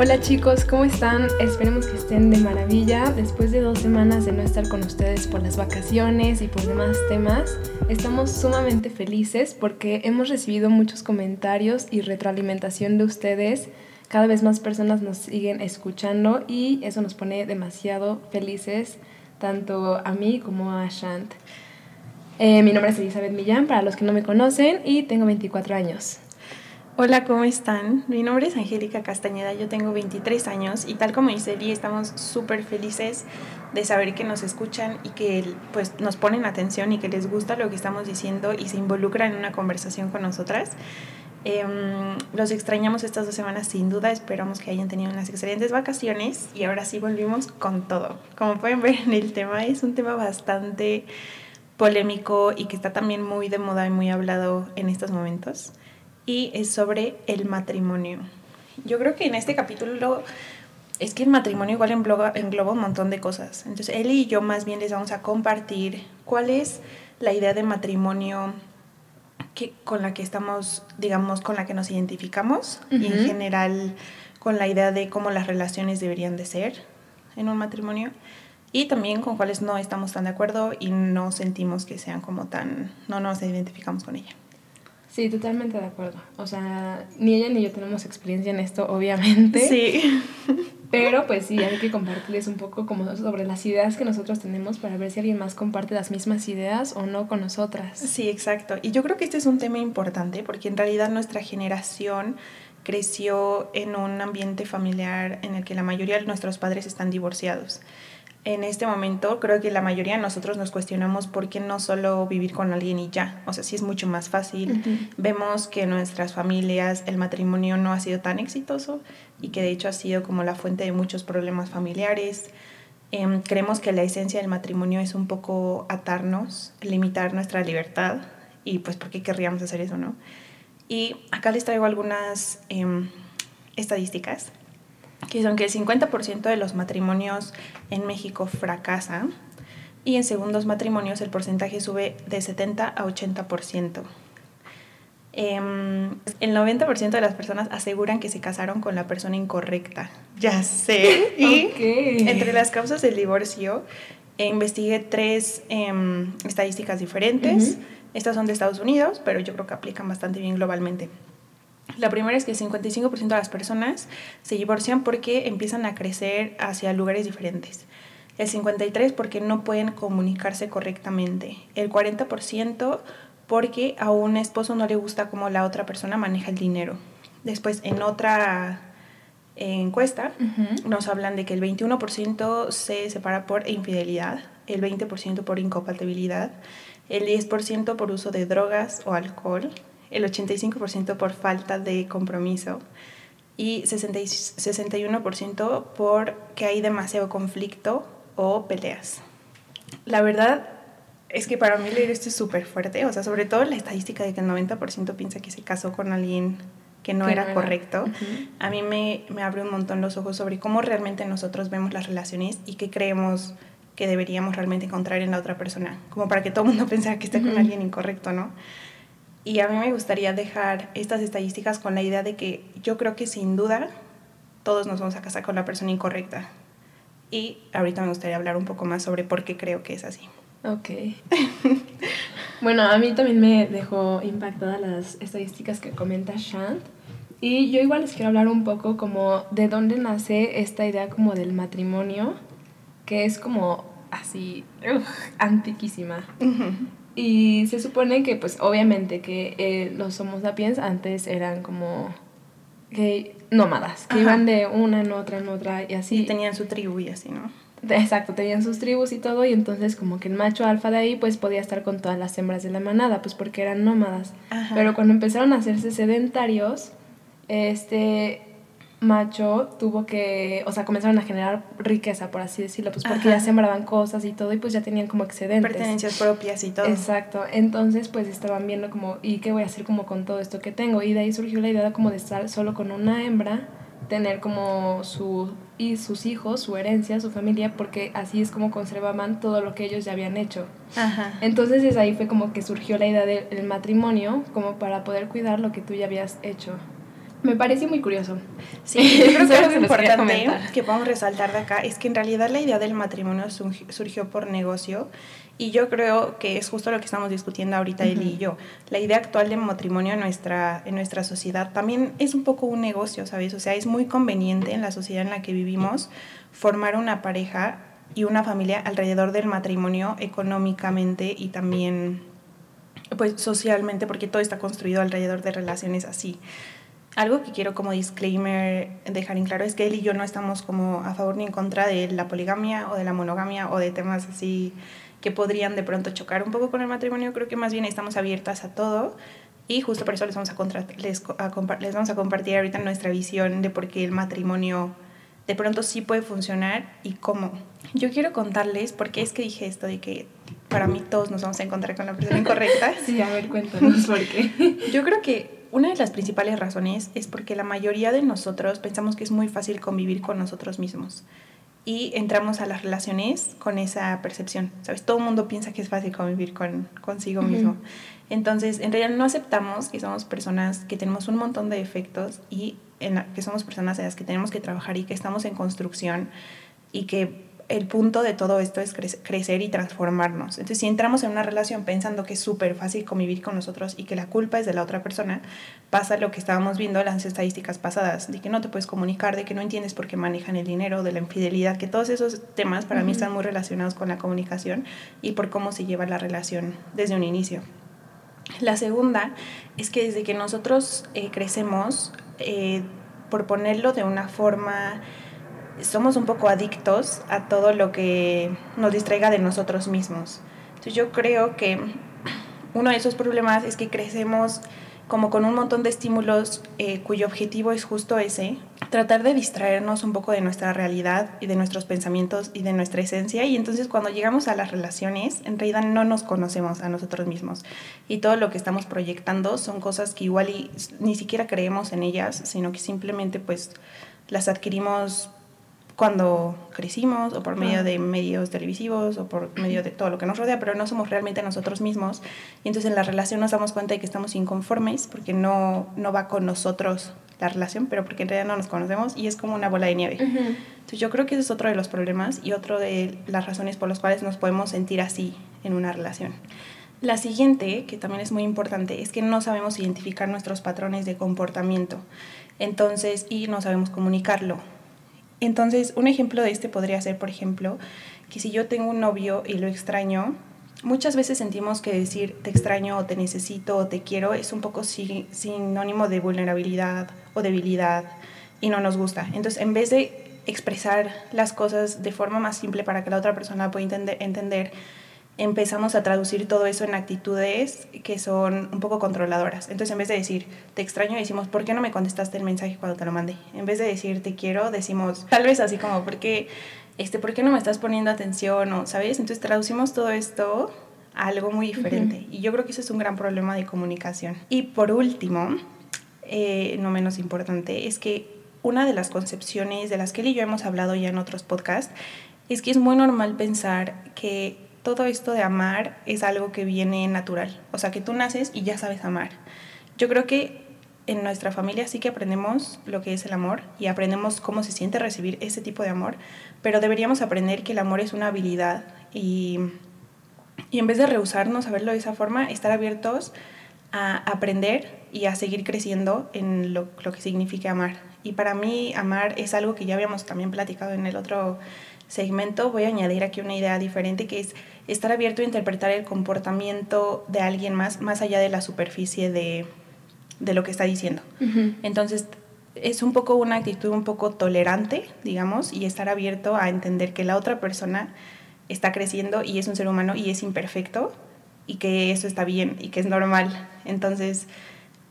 Hola chicos, ¿cómo están? Esperemos que estén de maravilla. Después de dos semanas de no estar con ustedes por las vacaciones y por demás temas, estamos sumamente felices porque hemos recibido muchos comentarios y retroalimentación de ustedes. Cada vez más personas nos siguen escuchando y eso nos pone demasiado felices, tanto a mí como a Shant. Eh, mi nombre es Elizabeth Millán, para los que no me conocen, y tengo 24 años. Hola, ¿cómo están? Mi nombre es Angélica Castañeda, yo tengo 23 años y tal como dice Eli, estamos súper felices de saber que nos escuchan y que pues, nos ponen atención y que les gusta lo que estamos diciendo y se involucran en una conversación con nosotras. Em, los extrañamos estas dos semanas sin duda, esperamos que hayan tenido unas excelentes vacaciones y ahora sí volvimos con todo. Como pueden ver en el tema, es un tema bastante polémico y que está también muy de moda y muy hablado en estos momentos y es sobre el matrimonio. Yo creo que en este capítulo es que el matrimonio igual engloba, engloba un montón de cosas. Entonces, él y yo más bien les vamos a compartir cuál es la idea de matrimonio que, con la que estamos, digamos, con la que nos identificamos y en general con la idea de cómo las relaciones deberían de ser en un matrimonio y también con cuáles no estamos tan de acuerdo y no sentimos que sean como tan, no nos identificamos con ella. Sí, totalmente de acuerdo. O sea, ni ella ni yo tenemos experiencia en esto, obviamente. Sí. Pero pues sí, hay que compartirles un poco como sobre las ideas que nosotros tenemos para ver si alguien más comparte las mismas ideas o no con nosotras. Sí, exacto. Y yo creo que este es un tema importante porque en realidad nuestra generación creció en un ambiente familiar en el que la mayoría de nuestros padres están divorciados en este momento creo que la mayoría de nosotros nos cuestionamos por qué no solo vivir con alguien y ya. O sea, sí es mucho más fácil. Vemos que nuestras familias el matrimonio no ha sido tan exitoso y que de hecho ha sido como la fuente de muchos problemas familiares. Em, creemos que la esencia del matrimonio es un poco atarnos, limitar nuestra libertad y pues por qué querríamos hacer eso, ¿no? Y acá les traigo algunas em, estadísticas que son que el 50% de los matrimonios en México fracasan y en segundos matrimonios el porcentaje sube de 70 a 80%. Em, el 90% de las personas aseguran que se casaron con la persona incorrecta. Ya sé. Y entre las causas del divorcio, investigué tres em, estadísticas diferentes. Estas son de Estados Unidos, pero yo creo que aplican bastante bien globalmente. La primera es que el 55% de las personas se divorcian porque empiezan a crecer hacia lugares diferentes. El 53% porque no pueden comunicarse correctamente. El 40% porque a un esposo no le gusta cómo la otra persona maneja el dinero. Después, en otra encuesta, nos hablan de que el 21% se separa por infidelidad, el 20% por incompatibilidad, el 10% por uso de drogas o alcohol, el 85% por falta de compromiso y 61% porque hay demasiado conflicto o peleas. La verdad es que para mí leer esto es súper fuerte, o sea, sobre todo la estadística de que el 90% piensa que se casó con alguien que no era correcto, a mí me, me abre un montón los ojos sobre cómo realmente nosotros vemos las relaciones y qué creemos que deberíamos realmente encontrar en la otra persona, como para que todo el mundo pensara que está con alguien incorrecto, ¿no? Y a mí me gustaría dejar estas estadísticas con la idea de que yo creo que sin duda todos nos vamos a casar con la persona incorrecta. Y ahorita me gustaría hablar un poco más sobre por qué creo que es así. Ok. bueno, a mí también me dejó impactada las estadísticas que comenta Shant. Y yo igual les quiero hablar un poco como de dónde nace esta idea como del matrimonio, que es como así, antiquísima. Y se supone que, pues, obviamente que eh, los Homo sapiens antes eran como que nómadas, que iban de una en otra en otra y así. Y tenían su tribu y así, ¿no? Exacto, tenían sus tribus y todo, y entonces como que el macho alfa de ahí pues podía estar con todas las hembras de la manada, pues porque eran nómadas. Pero cuando empezaron a hacerse sedentarios, este, macho tuvo que, o sea, comenzaron a generar riqueza, por así decirlo, pues porque ya sembraban cosas y todo y pues ya tenían como excedentes. Pertenencias propias y todo. Exacto, entonces pues estaban viendo como, ¿y qué voy a hacer como con todo esto que tengo? Y de ahí surgió la idea como de estar solo con una hembra, tener como su, y sus hijos, su herencia, su familia, porque así es como conservaban todo lo que ellos ya habían hecho. Ajá. Entonces es ahí fue como que surgió la idea del matrimonio, como para poder cuidar lo que tú ya habías hecho. Me parece muy curioso. Sí, yo creo que algo importante que podemos resaltar de acá es que en realidad la idea del matrimonio surgió por negocio y yo creo que es justo lo que estamos discutiendo ahorita él y yo. La idea actual de matrimonio en nuestra, en nuestra sociedad también es un poco un negocio, ¿sabes? O sea, es muy conveniente en la sociedad en la que vivimos formar una pareja y una familia alrededor del matrimonio económicamente y también pues socialmente porque todo está construido alrededor de relaciones así. Algo que quiero como disclaimer dejar en claro es que él y yo no estamos como a favor ni en contra de la poligamia o de la monogamia o de temas así que podrían de pronto chocar un poco con el matrimonio. Creo que más bien estamos abiertas a todo y justo por eso les vamos a, les, les vamos a compartir ahorita nuestra visión de por qué el matrimonio de pronto sí puede funcionar y cómo. Yo quiero contarles por qué es que dije esto de que para mí todos nos vamos a encontrar con la persona incorrecta. Sí, a ver, cuéntanos por qué. Yo creo que una de las principales razones es porque la mayoría de nosotros pensamos que es muy fácil convivir con nosotros mismos y entramos a las relaciones con esa percepción, ¿sabes? Todo el mundo piensa que es fácil convivir con consigo mismo. Entonces, en realidad no aceptamos que somos personas que tenemos un montón de defectos y en que somos personas en las que tenemos que trabajar y que estamos en construcción y que el punto de todo esto es crecer y transformarnos. Entonces, si entramos en una relación pensando que es súper fácil convivir con nosotros y que la culpa es de la otra persona, pasa lo que estábamos viendo en las estadísticas pasadas, de que no te puedes comunicar, de que no entiendes por qué manejan el dinero, de la infidelidad, que todos esos temas para mí están muy relacionados con la comunicación y por cómo se lleva la relación desde un inicio. La segunda es que desde que nosotros eh, crecemos, eh, por ponerlo de una forma somos un poco adictos a todo lo que nos distraiga de nosotros mismos. Entonces yo creo que uno de esos problemas es que crecemos como con un montón de estímulos eh, cuyo objetivo es justo ese, tratar de distraernos un poco de nuestra realidad y de nuestros pensamientos y de nuestra esencia. Y entonces cuando llegamos a las relaciones, en realidad no nos conocemos a nosotros mismos. Y todo lo que estamos proyectando son cosas que igual ni siquiera creemos en ellas, sino que simplemente pues las adquirimos cuando crecimos o por medio de medios televisivos o por medio de todo lo que nos rodea, pero no somos realmente nosotros mismos. Y entonces en la relación nos damos cuenta de que estamos inconformes porque no, no va con nosotros la relación, pero porque en realidad no nos conocemos y es como una bola de nieve. Entonces yo creo que ese es otro de los problemas y otro de las razones por las cuales nos podemos sentir así en una relación. La siguiente, que también es muy importante, es que no sabemos identificar nuestros patrones de comportamiento. Entonces, y no sabemos comunicarlo. Entonces, un ejemplo de este podría ser, por ejemplo, que si yo tengo un novio y lo extraño, muchas veces sentimos que decir te extraño o te necesito o te quiero es un poco sinónimo de vulnerabilidad o debilidad y no nos gusta. Entonces, en vez de expresar las cosas de forma más simple para que la otra persona pueda entender, empezamos a traducir todo eso en actitudes que son un poco controladoras. Entonces, en vez de decir, te extraño, decimos, ¿por qué no me contestaste el mensaje cuando te lo mandé? En vez de decir, te quiero, decimos, tal vez así como, ¿por qué, este, ¿por qué no me estás poniendo atención? O, ¿Sabes? Entonces, traducimos todo esto a algo muy diferente. Y yo creo que eso es un gran problema de comunicación. Y por último, eh, no menos importante, es que una de las concepciones de las que él y yo hemos hablado ya en otros podcasts es que es muy normal pensar que todo esto de amar es algo que viene natural. O sea, que tú naces y ya sabes amar. Yo creo que en nuestra familia sí que aprendemos lo que es el amor y aprendemos cómo se siente recibir ese tipo de amor, pero deberíamos aprender que el amor es una habilidad y, y en vez de rehusarnos a verlo de esa forma, estar abiertos a aprender y a seguir creciendo en lo, lo que significa amar. Y para mí amar es algo que ya habíamos también platicado en el otro segmento, voy a añadir aquí una idea diferente que es estar abierto a interpretar el comportamiento de alguien más, más allá de la superficie de, lo que está diciendo. Entonces, es un poco una actitud un poco tolerante, digamos, y estar abierto a entender que la otra persona está creciendo y es un ser humano y es imperfecto y que eso está bien y que es normal. Entonces,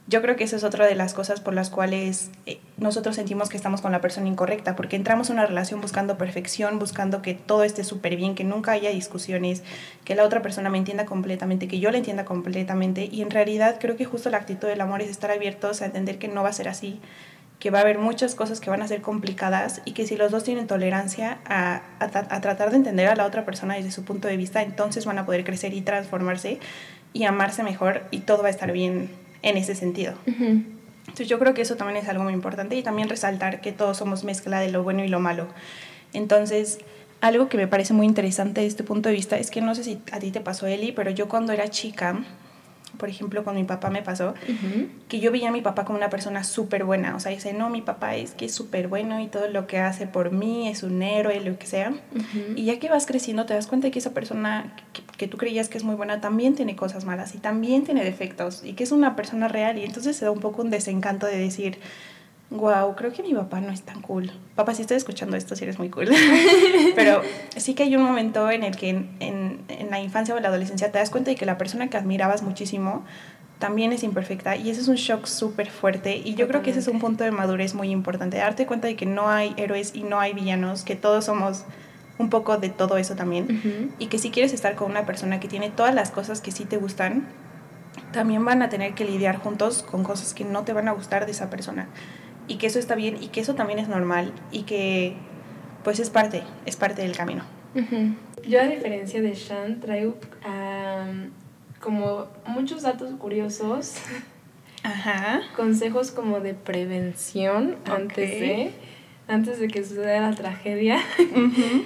yo creo que eso es otra de las cosas por las cuales eh, nosotros sentimos que estamos con la persona incorrecta, porque entramos en una relación buscando perfección, buscando que todo esté súper bien, que nunca haya discusiones, que la otra persona me entienda completamente, que yo la entienda completamente. Y en realidad creo que justo la actitud del amor es estar abiertos a entender que no va a ser así, que va a haber muchas cosas que van a ser complicadas y que si los dos tienen tolerancia a, a tratar de entender a la otra persona desde su punto de vista, entonces van a poder crecer y transformarse y amarse mejor y todo va a estar bien en ese sentido. Entonces yo creo que eso también es algo muy importante y también resaltar que todos somos mezcla de lo bueno y lo malo. Entonces, algo que me parece muy interesante de este punto de vista es que no sé si a ti te pasó, Eli, pero yo cuando era chica, por ejemplo, con mi papá me pasó, que yo veía a mi papá como una persona súper buena. O sea, dice, no, mi papá es que es súper bueno y todo lo que hace por mí es un héroe, lo que sea. Y ya que vas creciendo, te das cuenta que esa persona que, que, tú creías que es muy buena también tiene cosas malas y también tiene defectos y que es una persona real. Y entonces se da un poco un desencanto de decir, wow, creo que mi papá no es tan cool. Papá, si estoy escuchando esto, sí eres muy cool. Pero sí que hay un momento en el que en, en, en, la infancia o la adolescencia te das cuenta de que la persona que admirabas muchísimo también es imperfecta y ese es un shock súper fuerte y yo creo que ese es un punto de madurez muy importante, darte cuenta de que no hay héroes y no hay villanos, que todos somos un poco de todo eso también uh -huh. y que si quieres estar con una persona que tiene todas las cosas que sí te gustan, también van a tener que lidiar juntos con cosas que no te van a gustar de esa persona y que eso está bien y que eso también es normal y que pues es parte, es parte del camino. Uh -huh. Yo a diferencia de Shan traigo um, como muchos datos curiosos, Ajá. consejos como de prevención okay. antes de antes de que suceda la tragedia. Uh -huh.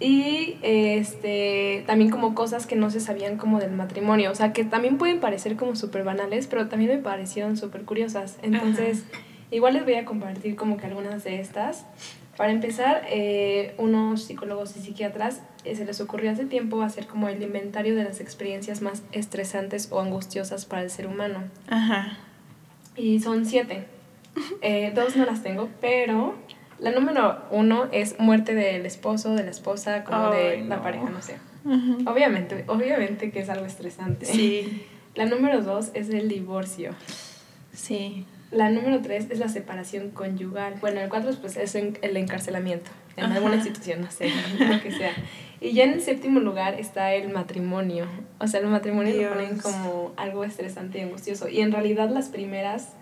Y este, también como cosas que no se sabían como del matrimonio, o sea, que también pueden parecer como súper banales, pero también me parecieron súper curiosas. Entonces, Ajá. Igual les voy a compartir como que algunas de estas. Para empezar, eh, unos psicólogos y psiquiatras eh, se les ocurrió hace tiempo hacer como el inventario de las experiencias más estresantes o angustiosas para el ser humano. Ajá. Y son siete. Eh, dos no las tengo, pero la número uno es muerte del esposo, de la esposa, como Ay, de no. la pareja, no sé. -huh. Obviamente, obviamente que es algo estresante. Sí. La número dos es el divorcio. Sí. La número tres es la separación conyugal. Bueno, el cuatro pues, es el encarcelamiento en Ajá. alguna institución, no sé, lo que sea. Y ya en el séptimo lugar está el matrimonio. O sea, el matrimonio Dios. lo ponen como algo estresante y angustioso. Y en realidad las primeras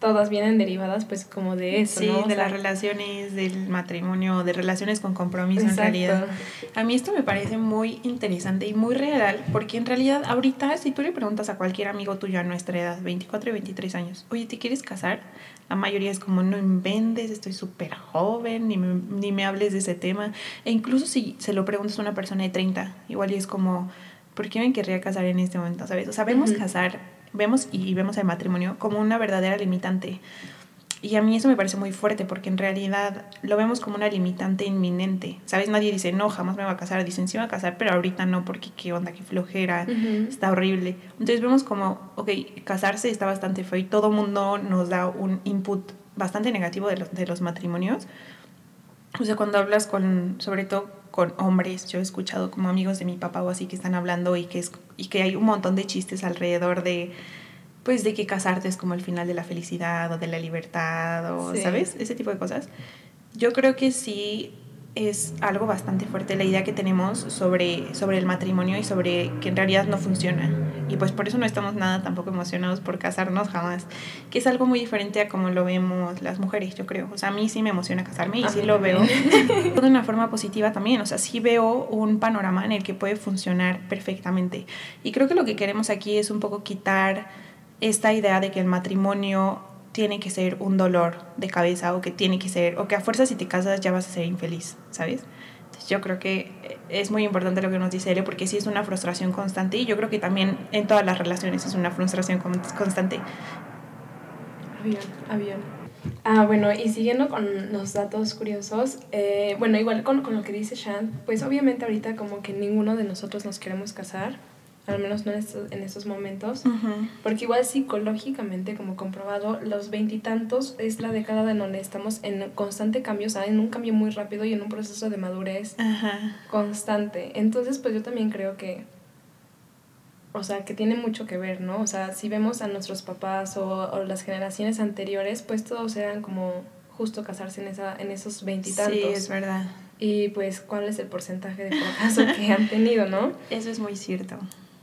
todas vienen derivadas pues como de eso, sí, ¿no? de sea, las relaciones, del matrimonio, de relaciones con compromiso exacto. en realidad. A mí esto me parece muy interesante y muy real, porque en realidad ahorita si tú le preguntas a cualquier amigo tuyo a nuestra edad, 24 y 23 años, oye, ¿te quieres casar? La mayoría es como, no inventes, estoy súper joven, ni me, ni me hables de ese tema. E incluso si se lo preguntas a una persona de 30, igual y es como, ¿por qué me querría casar en este momento? ¿Sabes? O sea, vemos uh -huh. casar vemos y vemos el matrimonio como una verdadera limitante. Y a mí eso me parece muy fuerte porque en realidad lo vemos como una limitante inminente. ¿Sabes? Nadie dice, no, jamás me voy a casar. Dicen, sí me voy a casar, pero ahorita no porque qué onda, qué flojera, uh -huh. está horrible. Entonces vemos como, ok, casarse está bastante feo y todo mundo nos da un input bastante negativo de los, de los matrimonios. O sea, cuando hablas con, sobre todo con hombres, yo he escuchado como amigos de mi papá o así que están hablando y que, es, y que hay un montón de chistes alrededor de, pues, de que casarte es como el final de la felicidad o de la libertad o, sí. ¿sabes? Ese tipo de cosas. Yo creo que sí es algo bastante fuerte la idea que tenemos sobre, sobre el matrimonio y sobre que en realidad no funciona. Y pues por eso no estamos nada tampoco emocionados por casarnos jamás. Que es algo muy diferente a como lo vemos las mujeres, yo creo. O sea, a mí sí me emociona casarme y a sí lo veo de una forma positiva también. O sea, sí veo un panorama en el que puede funcionar perfectamente. Y creo que lo que queremos aquí es un poco quitar esta idea de que el matrimonio tiene que ser un dolor de cabeza o que tiene que ser, o que a fuerza si te casas ya vas a ser infeliz, ¿sabes? Yo creo que es muy importante lo que nos dice él porque sí es una frustración constante y yo creo que también en todas las relaciones es una frustración constante. Avión, avión. Ah, bueno, y siguiendo con los datos curiosos, eh, bueno, igual con, con lo que dice Shan, pues obviamente ahorita como que ninguno de nosotros nos queremos casar, al menos no en estos, en estos momentos, uh -huh. porque igual psicológicamente, como comprobado, los veintitantos es la década en donde estamos en constante cambio, o sea, en un cambio muy rápido y en un proceso de madurez uh -huh. constante. Entonces, pues yo también creo que, o sea, que tiene mucho que ver, ¿no? O sea, si vemos a nuestros papás o, o las generaciones anteriores, pues todos eran como justo casarse en, esa, en esos veintitantos. Sí, es verdad. Y pues, ¿cuál es el porcentaje de fracaso que han tenido, no? Eso es muy cierto.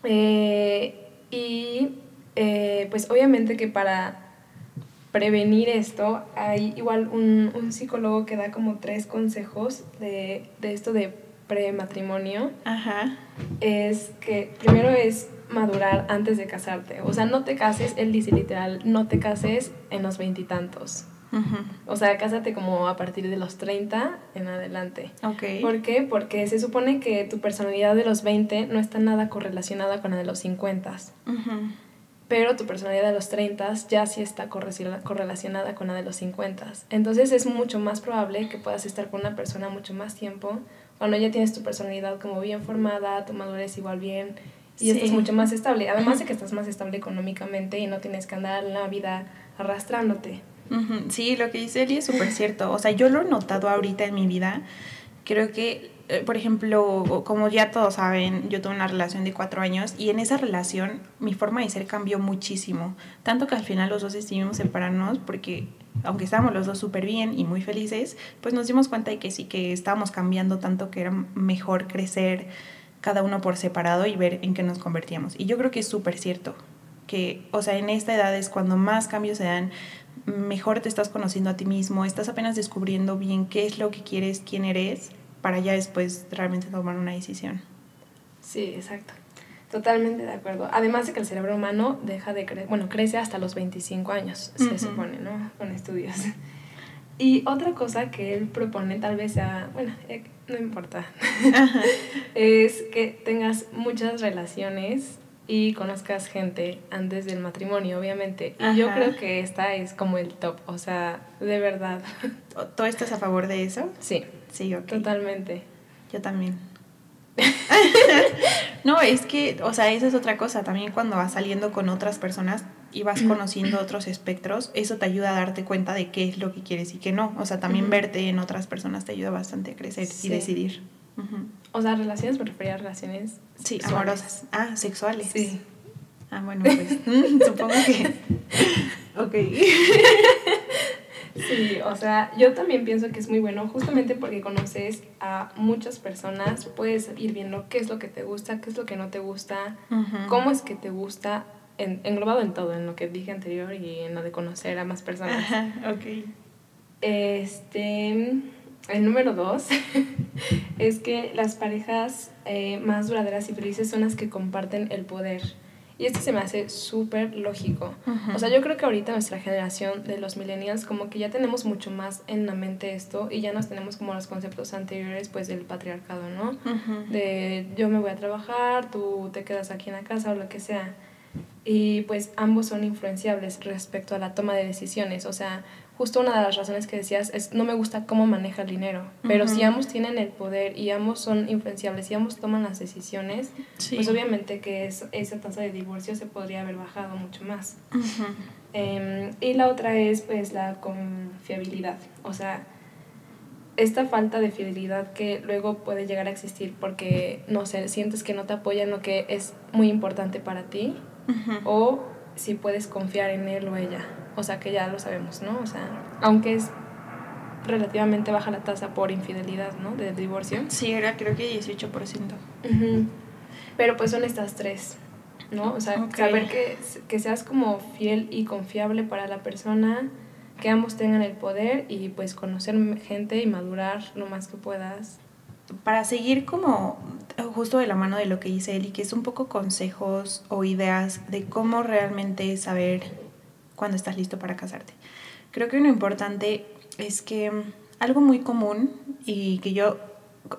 Eh, y eh, pues obviamente que para prevenir esto hay igual un, un, psicólogo que da como tres consejos de, de esto de prematrimonio. Ajá. Es que primero es madurar antes de casarte. O sea, no te cases, él dice literal, no te cases en los veintitantos. O sea, cásate como a partir de los 30 en adelante. Ok. ¿Por qué? Porque se supone que tu personalidad de los 20 no está nada correlacionada con la de los 50. Pero tu personalidad de los 30 ya sí está correlacionada con la de los 50. Entonces es mucho más probable que puedas estar con una persona mucho más tiempo cuando ya tienes tu personalidad como bien formada, tu madurez igual bien y estás mucho más estable. Además de que estás más estable económicamente y no tienes que andar en la vida arrastrándote. Sí, lo que dice Eli es súper cierto. O sea, yo lo he notado ahorita en mi vida. Creo que, eh, por ejemplo, como ya todos saben, yo tuve una relación de cuatro años y en esa relación mi forma de ser cambió muchísimo. Tanto que al final los dos decidimos separarnos porque, aunque estábamos los dos súper bien y muy felices, pues nos dimos cuenta de que sí, que estábamos cambiando tanto que era mejor crecer cada uno por separado y ver en qué nos convertíamos. Y yo creo que es súper cierto que, o sea, en esta edad es cuando más cambios se dan, mejor te estás conociendo a ti mismo, estás apenas descubriendo bien qué es lo que quieres, quién eres, para ya después realmente tomar una decisión. Sí, exacto. Totalmente de acuerdo. Además de que el cerebro humano deja de crecer, bueno, crece hasta los 25 años, se supone, ¿no? Con estudios. Y otra cosa que él propone, tal vez sea, bueno, eh, no importa, es que tengas muchas relaciones y conozcas gente antes del matrimonio, obviamente. Y yo creo que esta es como el top, o sea, de verdad. ¿Tú estás a favor de eso? Sí. Sí, ok. Totalmente. Yo también. no, es que, o sea, esa es otra cosa. También cuando vas saliendo con otras personas y vas conociendo otros espectros, eso te ayuda a darte cuenta de qué es lo que quieres y qué no. O sea, también verte en otras personas te ayuda bastante a crecer y decidir. O sea, relaciones, me refería a relaciones Sí, amorosas. Ah, sexuales. Sí. Ah, bueno, pues supongo que... ok. Sí, o sea, yo también pienso que es muy bueno justamente porque conoces a muchas personas, puedes ir viendo qué es lo que te gusta, qué es lo que no te gusta, cómo es que te gusta, en, englobado en todo, en lo que dije anterior y en lo de conocer a más personas. Ajá, ok. Este, el número dos es que las parejas eh, más duraderas y felices son las que comparten el poder. Y esto se me hace súper lógico. O sea, yo creo que ahorita nuestra generación de los millennials como que ya tenemos mucho más en la mente esto y ya nos tenemos como los conceptos anteriores pues del patriarcado, ¿no? De yo me voy a trabajar, tú te quedas aquí en la casa o lo que sea. Y pues ambos son influenciables respecto a la toma de decisiones. O sea, justo una de las razones que decías es no me gusta cómo maneja el dinero, pero si ambos tienen el poder y ambos son influenciables y ambos toman las decisiones, pues obviamente que es, esa tasa de divorcio se podría haber bajado mucho más. Em, y la otra es pues la confiabilidad, o sea, esta falta de fidelidad que luego puede llegar a existir porque, no sé, sientes que no te apoyan lo que es muy importante para ti o si puedes confiar en él o ella. O sea, que ya lo sabemos, ¿no? O sea, aunque es relativamente baja la tasa por infidelidad, ¿no? De divorcio. Sí, era creo que 18%. Pero pues son estas tres, ¿no? O sea, saber que, que seas como fiel y confiable para la persona, que ambos tengan el poder y pues conocer gente y madurar lo más que puedas. Para seguir como justo de la mano de lo que dice Eli, que es un poco consejos o ideas de cómo realmente saber cuando estás listo para casarte. Creo que lo importante es que mm, algo muy común y que yo,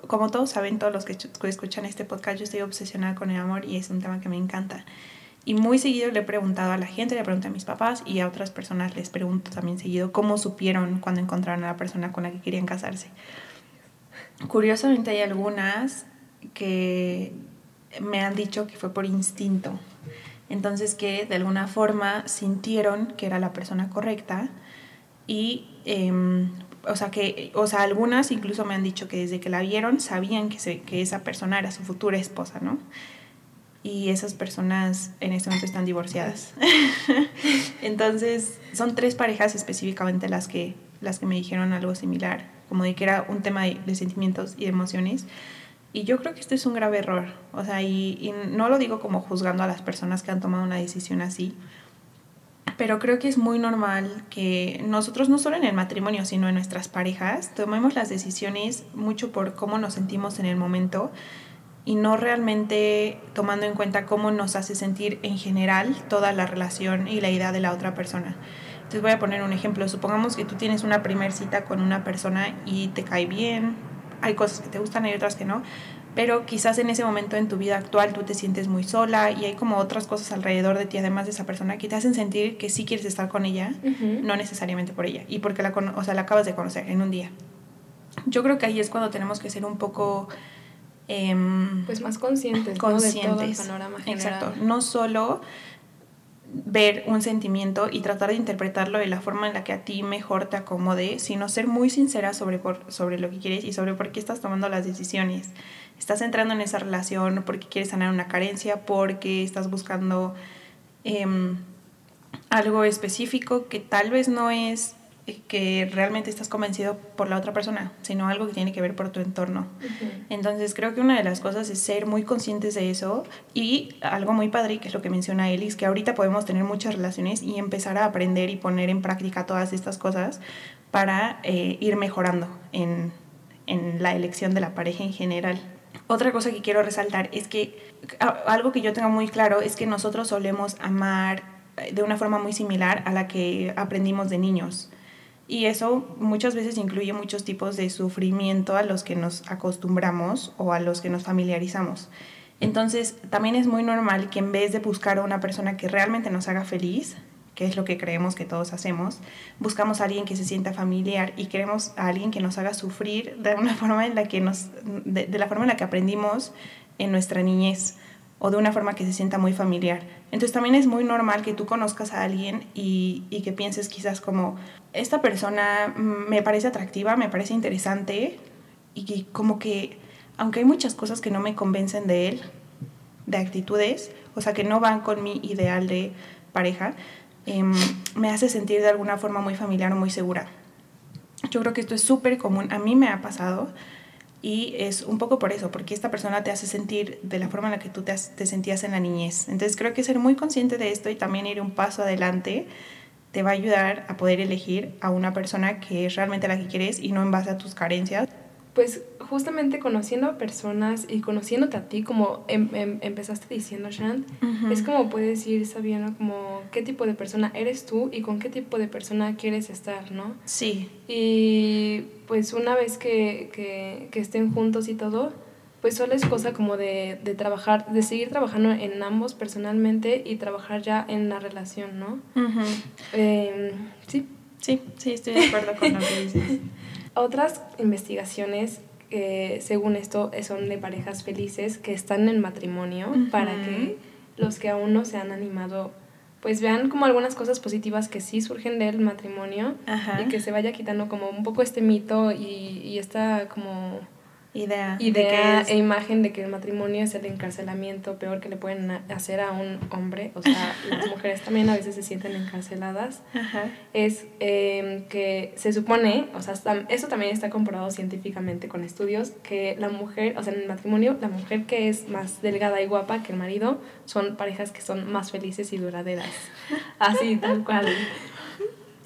como todos saben, todos los que escuchan este podcast, yo estoy obsesionada con el amor y es un tema que me encanta. Y muy seguido le he preguntado a la gente, le pregunto a mis papás y a otras personas les pregunto también seguido cómo supieron cuando encontraron a la persona con la que querían casarse. Curiosamente hay algunas que me han dicho que fue por instinto, entonces que de alguna forma sintieron que era la persona correcta y, em, o, sea, que, o sea, algunas incluso me han dicho que desde que la vieron sabían que, se, que esa persona era su futura esposa, ¿no? Y esas personas en este momento están divorciadas. Entonces, son tres parejas específicamente las que, las que me dijeron algo similar, como de que era un tema de sentimientos y emociones. Y yo creo que este es un grave error. O sea, y, no lo digo como juzgando a las personas que han tomado una decisión así, pero creo que es muy normal que nosotros, no solo en el matrimonio, sino en nuestras parejas, tomemos las decisiones mucho por cómo nos sentimos en el momento y no realmente tomando en cuenta cómo nos hace sentir en general toda la relación y la idea de la otra persona. Entonces voy a poner un ejemplo. Supongamos que tú tienes una primer cita con una persona y te cae bien. Hay cosas que te gustan, hay otras que no. Pero quizás en ese momento en tu vida actual tú te sientes muy sola y hay como otras cosas alrededor de ti, además de esa persona, que te hacen sentir que sí quieres estar con ella, no necesariamente por ella, y porque la, o sea, la acabas de conocer en un día. Yo creo que ahí es cuando tenemos que ser un poco... Em, pues más conscientes, conscientes. De todo el panorama general. Exacto. No solo ver un sentimiento y tratar de interpretarlo de la forma en la que a ti mejor te acomode, sino ser muy sincera sobre, por, sobre lo que quieres y sobre por qué estás tomando las decisiones. Estás entrando en esa relación porque quieres sanar una carencia, porque estás buscando em, algo específico que tal vez no es que realmente estás convencido por la otra persona, sino algo que tiene que ver por tu entorno. Entonces creo que una de las cosas es ser muy conscientes de eso y algo muy padre, que es lo que menciona Elis, que ahorita podemos tener muchas relaciones y empezar a aprender y poner en práctica todas estas cosas para eh, ir mejorando en, en la elección de la pareja en general. Otra cosa que quiero resaltar es que algo que yo tengo muy claro es que nosotros solemos amar de una forma muy similar a la que aprendimos de niños. Y eso muchas veces incluye muchos tipos de sufrimiento a los que nos acostumbramos o a los que nos familiarizamos. Entonces, también es muy normal que en vez de buscar a una persona que realmente nos haga feliz, que es lo que creemos que todos hacemos, buscamos a alguien que se sienta familiar y queremos a alguien que nos haga sufrir de una forma en la que nos de la forma en la que aprendimos en nuestra niñez o de una forma que se sienta muy familiar. Entonces también es muy normal que tú conozcas a alguien y, y, que pienses quizás como, esta persona me parece atractiva, me parece interesante y que como que, aunque hay muchas cosas que no me convencen de él, de actitudes, o sea, que no van con mi ideal de pareja, em, me hace sentir de alguna forma muy familiar o muy segura. Yo creo que esto es súper común, a mí me ha pasado y es un poco por eso, porque esta persona te hace sentir de la forma en la que tú te, te, sentías en la niñez. Entonces creo que ser muy consciente de esto y también ir un paso adelante te va a ayudar a poder elegir a una persona que es realmente la que quieres y no en base a tus carencias. Pues justamente conociendo a personas y conociéndote a ti, como em, em, empezaste diciendo, Shant, es como puedes ir sabiendo como qué tipo de persona eres tú y con qué tipo de persona quieres estar, ¿no? Sí. Y pues una vez que, que, que estén juntos y todo, pues solo es cosa como de, de, trabajar, de seguir trabajando en ambos personalmente y trabajar ya en la relación, ¿no? Em, sí. Sí, sí, estoy de acuerdo con lo que dices. Otras investigaciones, eh, según esto, son de parejas felices que están en matrimonio para que los que aún no se han animado pues vean como algunas cosas positivas que sí surgen del matrimonio y que se vaya quitando como un poco este mito y, y esta como idea, idea e imagen de que el matrimonio es el encarcelamiento peor que le pueden hacer a un hombre, o sea, las mujeres también a veces se sienten encarceladas, es em, que se supone, o sea, eso también está comprobado científicamente con estudios, que la mujer, o sea, en el matrimonio, la mujer que es más delgada y guapa que el marido son parejas que son más felices y duraderas, así, tal cual.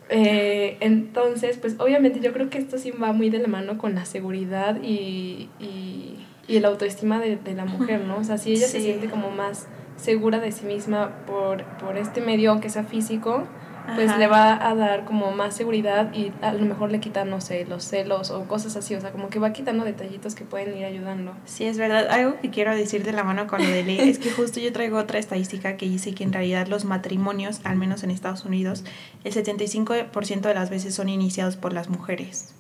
Eh, entonces, pues obviamente yo creo que esto sí va muy de la mano con la seguridad y, y, y la autoestima de, de, la mujer, ¿no? O sea, si ella se siente como más segura de sí misma por, por este medio, aunque sea físico, pues le va a dar como más seguridad y a lo mejor le quita, no sé, los celos o cosas así, o sea, como que va quitando detallitos que pueden ir ayudando. Sí, es verdad. Algo que quiero decir de la mano con lo de es que justo yo traigo otra estadística que dice que en realidad los matrimonios, al menos en Estados Unidos, el 75% de las veces son iniciados por las mujeres.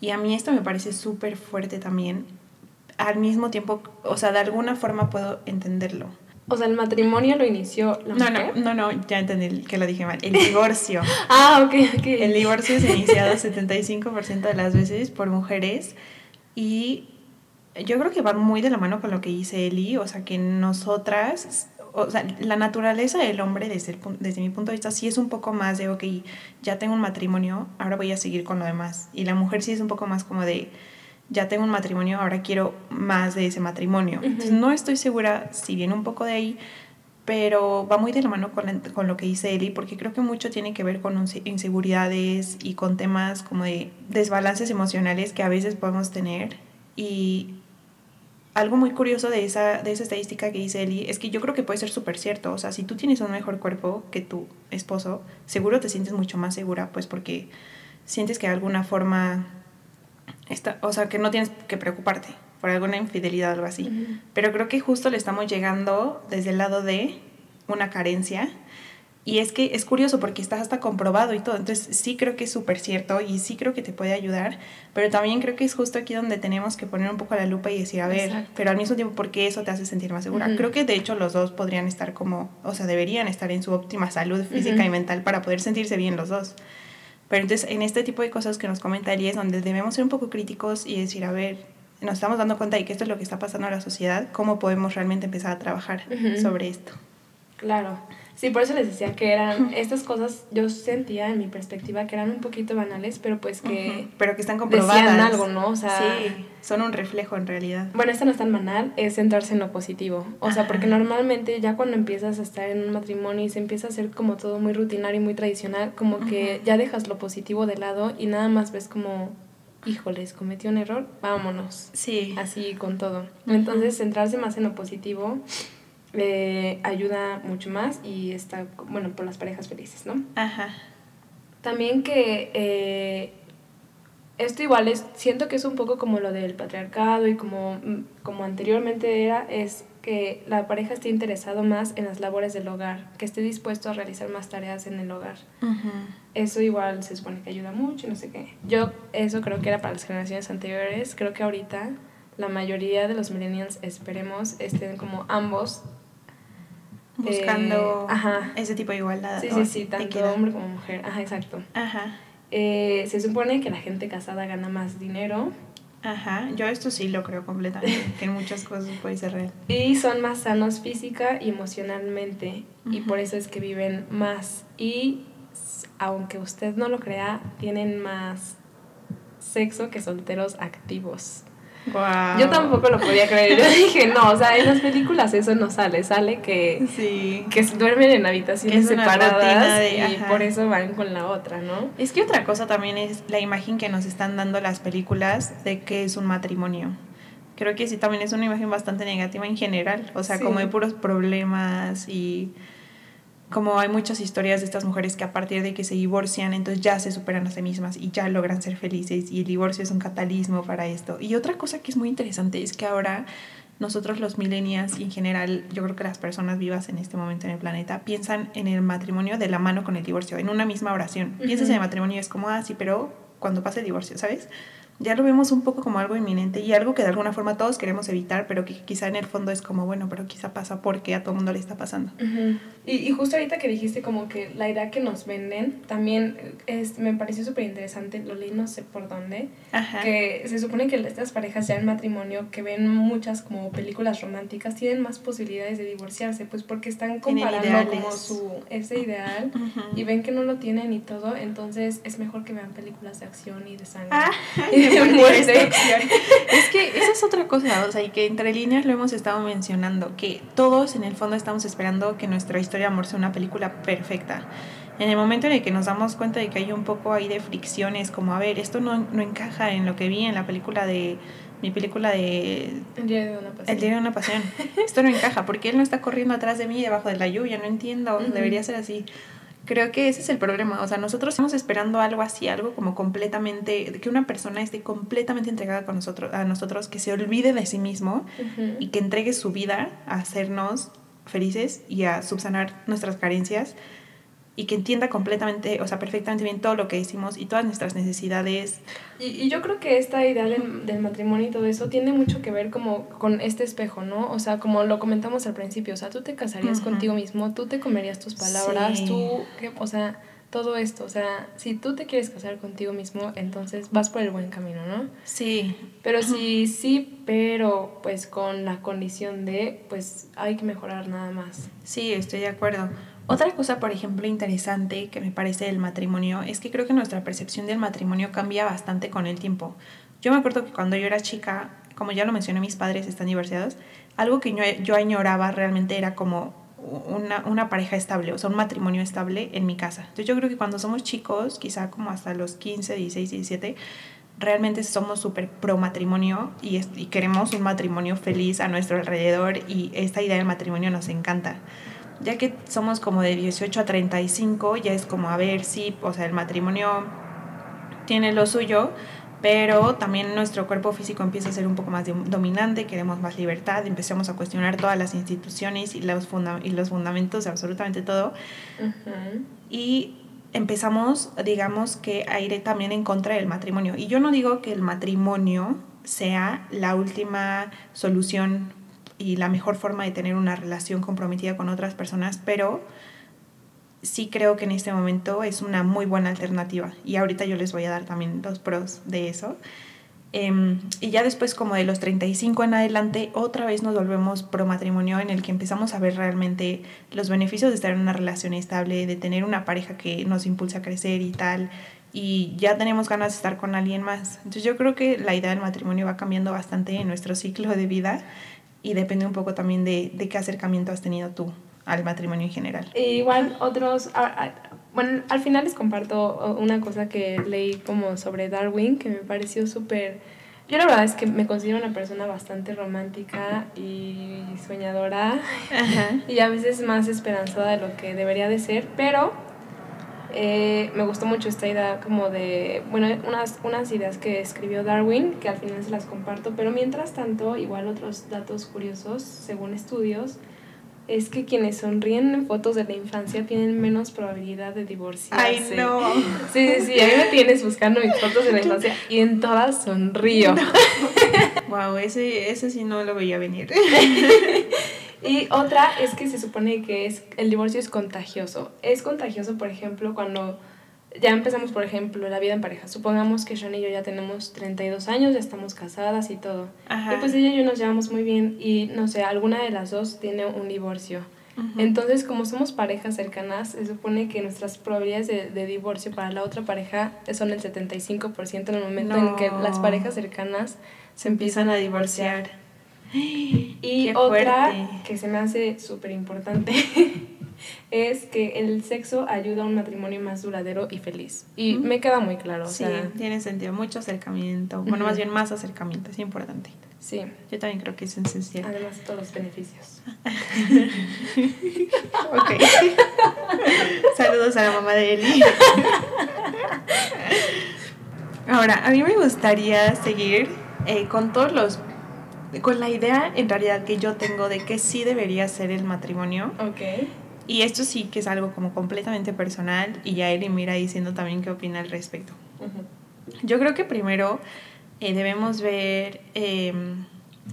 Y a mí esto me parece súper fuerte también. Al mismo tiempo, o sea, de alguna forma puedo entenderlo o sea, el matrimonio lo inició la no, No, no, no, ya entendí que lo dije mal. El divorcio. ah, ok, ok. El divorcio es iniciado 75% de las veces por mujeres y yo creo que va muy de la mano con lo que dice Eli, o sea, que nosotras, o sea, la naturaleza del hombre desde, desde mi punto de vista sí es un poco más de, ok, ya tengo un matrimonio, ahora voy a seguir con lo demás. Y la mujer sí es un poco más como de ya tengo un matrimonio, ahora quiero más de ese matrimonio. Entonces no estoy segura si viene un poco de ahí, pero va muy de la mano con, con, lo que dice Eli, porque creo que mucho tiene que ver con inseguridades y con temas como de desbalances emocionales que a veces podemos tener y algo muy curioso de esa, de esa estadística que dice Eli es que yo creo que puede ser súper cierto. O sea, si tú tienes un mejor cuerpo que tu esposo, seguro te sientes mucho más segura, pues porque sientes que de alguna forma, está, o sea, que no tienes que preocuparte por alguna infidelidad o algo así. Pero creo que justo le estamos llegando desde el lado de una carencia y es que es curioso porque está hasta comprobado y todo. Entonces sí creo que es súper cierto y sí creo que te puede ayudar. Pero también creo que es justo aquí donde tenemos que poner un poco la lupa y decir, a ver, pero al mismo tiempo, ¿por qué eso te hace sentir más segura? Creo que de hecho los dos podrían estar como, o sea, deberían estar en su óptima salud física y mental para poder sentirse bien los dos. Pero entonces en este tipo de cosas que nos comenta Eli es donde debemos ser un poco críticos y decir, a ver, nos estamos dando cuenta de que esto es lo que está pasando en la sociedad, ¿cómo podemos realmente empezar a trabajar sobre esto? Claro. Sí, por eso les decía que eran estas cosas, yo sentía en mi perspectiva que eran un poquito banales, pero pues que... Pero que están comprobadas. Decían algo, ¿no? O sea... Sí, son un reflejo en realidad. Bueno, esta no es tan banal, es centrarse en lo positivo. O sea, porque normalmente ya cuando empiezas a estar en un matrimonio y se empieza a hacer como todo muy rutinario y muy tradicional, como que ya dejas lo positivo de lado y nada más ves como híjoles, cometí un error, vámonos. Sí. Así con todo. Entonces, centrarse más en lo positivo eh, ayuda mucho más y está, bueno, por las parejas felices, ¿no? Ajá. También que eh, esto igual es, siento que es un poco como lo del patriarcado y como, mm, como anteriormente era, es que la pareja esté interesado más en las labores del hogar, que esté dispuesto a realizar más tareas en el hogar. Eso igual se supone que ayuda mucho, no sé qué. Yo eso creo que era para las generaciones anteriores, creo que ahorita la mayoría de los millennials, esperemos, estén como ambos buscando eh, ese tipo de igualdad. Sí, sí, sí, tanto hombre como mujer. Ajá, exacto. Ajá. Eh, se supone que la gente casada gana más dinero. Ajá, yo esto sí lo creo completamente, que en muchas cosas puede ser real. Y son más sanos física y emocionalmente, y por eso es que viven más. Y aunque usted no lo crea, tienen más sexo que solteros activos. Yo tampoco lo podía creer. Yo dije, no, o sea, en las películas eso no sale. Sale que, sí. que duermen en habitaciones separadas y por eso van con la otra, ¿no? Es que otra cosa también es la imagen que nos están dando las películas de que es un matrimonio. Creo que sí, también es una imagen bastante negativa en general. O sea, como de puros problemas y como hay muchas historias de estas mujeres que a partir de que se divorcian, entonces ya se superan a sí mismas y ya logran ser felices y el divorcio es un catalismo para esto. Y otra cosa que es muy interesante es que ahora nosotros los millennials y en general yo creo que las personas vivas en este momento en el planeta piensan en el matrimonio de la mano con el divorcio, en una misma oración. Piensas en el matrimonio y es como, ah, sí, pero cuando pasa el divorcio, ¿sabes? Ya lo vemos un poco como algo inminente y algo que de alguna forma todos queremos evitar, pero que quizá en el fondo es como, bueno, pero quizá pasa porque a todo el mundo le está pasando. y, y, justo ahorita que dijiste como que la idea que nos venden también es, me pareció súper interesante, lo leí no sé por dónde, que se supone que estas parejas ya en matrimonio que ven muchas como películas románticas tienen más posibilidades de divorciarse, pues porque están comparando como su, ese ideal y ven que no lo tienen y todo, entonces es mejor que vean películas de acción y de sangre. Ah, es que esa es otra cosa, o sea, y que entre líneas lo hemos estado mencionando, que todos en el fondo estamos esperando que nuestra historia de amor sea una película perfecta. En el momento en el que nos damos cuenta de que hay un poco ahí de fricciones, como, a ver, esto no, no encaja en lo que vi en la película de mi película de El diario de una pasión. El diario de una pasión. Esto no encaja, porque él no está corriendo atrás de mí debajo de la lluvia, no entiendo, debería ser así. Creo que ese es el problema. O sea, nosotros estamos esperando algo así, algo como completamente, que una persona esté completamente entregada con nosotros, a nosotros, que se olvide de sí mismo y que entregue su vida a hacernos felices y a subsanar nuestras carencias y que entienda completamente, o sea, perfectamente bien todo lo que decimos y todas nuestras necesidades. Y, y yo creo que esta idea del, del, matrimonio y todo eso tiene mucho que ver como con este espejo, ¿no? O sea, como lo comentamos al principio, o sea, tú te casarías contigo mismo, tú te comerías tus palabras, tú, o sea, todo esto, o sea, si tú te quieres casar contigo mismo, entonces vas por el buen camino, ¿no? Sí. Pero sí, sí, pero pues con la condición de, pues hay que mejorar nada más. Sí, estoy de acuerdo. Otra cosa, por ejemplo, interesante que me parece del matrimonio es que creo que nuestra percepción del matrimonio cambia bastante con el tiempo. Yo me acuerdo que cuando yo era chica, como ya lo mencioné, mis padres están divorciados, algo que yo, yo añoraba realmente era como una, una, pareja estable, o sea, un matrimonio estable en mi casa. Entonces yo creo que cuando somos chicos, quizá como hasta los 15, 16, 17, realmente somos súper pro matrimonio y, y, queremos un matrimonio feliz a nuestro alrededor y esta idea del matrimonio nos encanta. Ya que somos como de 18 a 35, ya es como a ver si, o sea, el matrimonio tiene lo suyo, pero también nuestro cuerpo físico empieza a ser un poco más dominante, queremos más libertad, empezamos a cuestionar todas las instituciones y los, y los fundamentos de absolutamente todo. Y empezamos, digamos, que a ir también en contra del matrimonio. Y yo no digo que el matrimonio sea la última solución y la mejor forma de tener una relación comprometida con otras personas, pero sí creo que en este momento es una muy buena alternativa. Y ahorita yo les voy a dar también los pros de eso. Em, y ya después, como de los 35 en adelante, otra vez nos volvemos pro matrimonio en el que empezamos a ver realmente los beneficios de estar en una relación estable, de tener una pareja que nos impulsa a crecer y tal. Y ya tenemos ganas de estar con alguien más. Entonces yo creo que la idea del matrimonio va cambiando bastante en nuestro ciclo de vida y depende un poco también de, de qué acercamiento has tenido tú al matrimonio en general. igual otros, bueno, al final les comparto una cosa que leí como sobre Darwin que me pareció súper... Yo la verdad es que me considero una persona bastante romántica y soñadora y a veces más esperanzada de lo que debería de ser, pero eh, me gustó mucho esta idea como de, bueno, unas, unas ideas que escribió Darwin, que al final se las comparto, pero mientras tanto, igual otros datos curiosos, según estudios, es que quienes sonríen en fotos de la infancia tienen menos probabilidad de divorciarse. Ay, no. Sí, sí, sí. A mí me tienes buscando mis fotos de la infancia y en todas sonrío. Wow, ese, ese sí no lo veía venir. y otra es que se supone que es el divorcio es contagioso. Es contagioso, por ejemplo, cuando ya empezamos, por ejemplo, la vida en pareja. Supongamos que Sean y yo ya tenemos 32 años, ya estamos casadas y todo. Y pues ella y yo nos llevamos muy bien y, no sé, alguna de las dos tiene un divorcio. Entonces, como somos parejas cercanas, se supone que nuestras probabilidades de, de divorcio para la otra pareja son el 75% en el momento en que las parejas cercanas se empiezan a divorciar. Y otra que se me hace súper importante es que el sexo ayuda a un matrimonio más duradero y feliz. Y me queda muy claro. Sí, tiene sentido. Mucho acercamiento. Bueno, más bien más acercamiento. Es importante. Sí. Yo también creo que es esencial. Además, todos los beneficios. ok. Saludos a la mamá de Eli. Ahora, a mí me gustaría seguir eh, con todos los con la idea en realidad que yo tengo de que sí debería ser el matrimonio. Ok. Y esto sí que es algo como completamente personal y ya Eli mira diciendo también qué opina al respecto. Yo creo que primero eh, debemos ver em,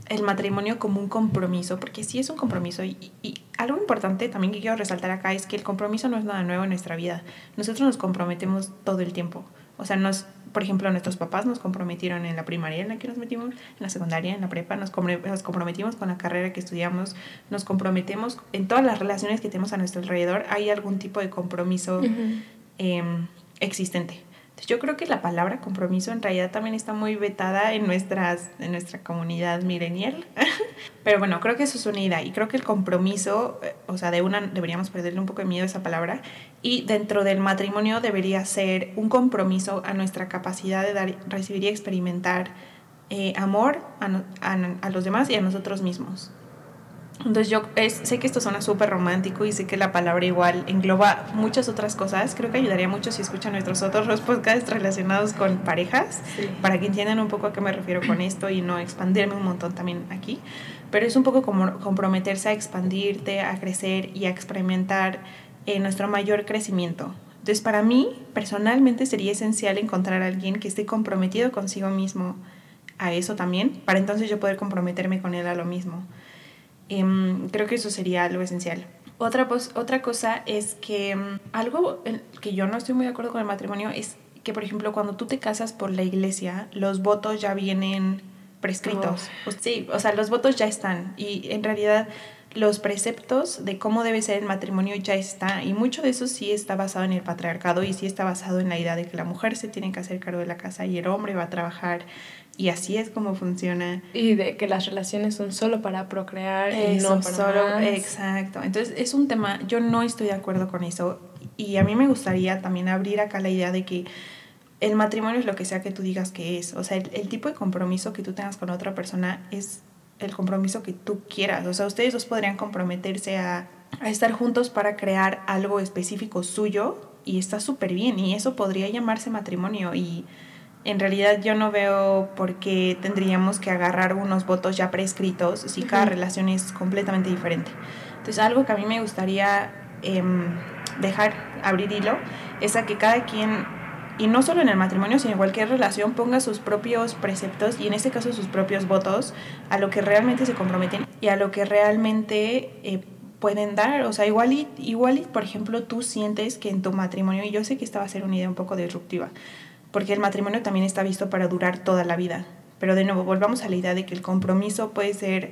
el matrimonio como un compromiso, porque sí es un compromiso y, y, algo importante también que quiero resaltar acá es que el compromiso no es nada nuevo en nuestra vida. Nosotros nos comprometemos todo el tiempo. O sea, nos, por ejemplo, nuestros papás nos comprometieron en la primaria en la que nos metimos, en la secundaria, en la prepa, nos, nos comprometimos con la carrera que estudiamos, nos comprometemos en todas las relaciones que tenemos a nuestro alrededor, hay algún tipo de compromiso em, existente. yo creo que la palabra compromiso en realidad también está muy vetada en, nuestras, en nuestra comunidad millennial. Pero bueno, creo que eso es una idea y creo que el compromiso, eh, o sea, de una deberíamos perderle un poco de miedo a esa palabra y dentro del matrimonio debería ser un compromiso a nuestra capacidad de dar, recibir y experimentar eh, amor a, los demás y a nosotros mismos. Entonces yo sé que esto suena súper romántico y sé que la palabra igual engloba muchas otras cosas. Creo que ayudaría mucho si escuchan nuestros otros podcasts relacionados con parejas, para que entiendan un poco a qué me refiero con esto y no expandirme un montón también aquí. Pero es un poco como comprometerse a expandirte, a crecer y a experimentar eh, nuestro mayor crecimiento. Entonces, para mí, personalmente, sería esencial encontrar a alguien que esté comprometido consigo mismo a eso también, para entonces yo poder comprometerme con él a lo mismo. Em, creo que eso sería algo esencial. Otra, otra cosa es que em, algo que yo no estoy muy de acuerdo con el matrimonio es que, por ejemplo, cuando tú te casas por la iglesia, los votos ya vienen prescritos. Sí, o sea, los votos ya están. Y en realidad los preceptos de cómo debe ser el matrimonio ya está y mucho de eso sí está basado en el patriarcado y sí está basado en la idea de que la mujer se tiene que hacer cargo de la casa y el hombre va a trabajar y así es como funciona. Y de que las relaciones son solo para procrear y no para solo. Exacto. Entonces es un tema, yo no estoy de acuerdo con eso y a mí me gustaría también abrir acá la idea de que el matrimonio es lo que sea que tú digas que es. O sea, el, el, tipo de compromiso que tú tengas con otra persona es el compromiso que tú quieras. O sea, ustedes dos podrían comprometerse a, a estar juntos para crear algo específico suyo y está súper bien. Y eso podría llamarse matrimonio. Y en realidad yo no veo por qué tendríamos que agarrar unos votos ya prescritos si cada relación es completamente diferente. Entonces, algo que a mí me gustaría eh, dejar abrir hilo es a que cada quien y no solo en el matrimonio, sino en cualquier relación, ponga sus propios preceptos y en este caso sus propios votos a lo que realmente se comprometen y a lo que realmente eh, pueden dar. O sea, igual y, igual y, por ejemplo, tú sientes que en tu matrimonio, y yo sé que esta va a ser una idea un poco disruptiva, porque el matrimonio también está visto para durar toda la vida. Pero de nuevo, volvamos a la idea de que el compromiso puede ser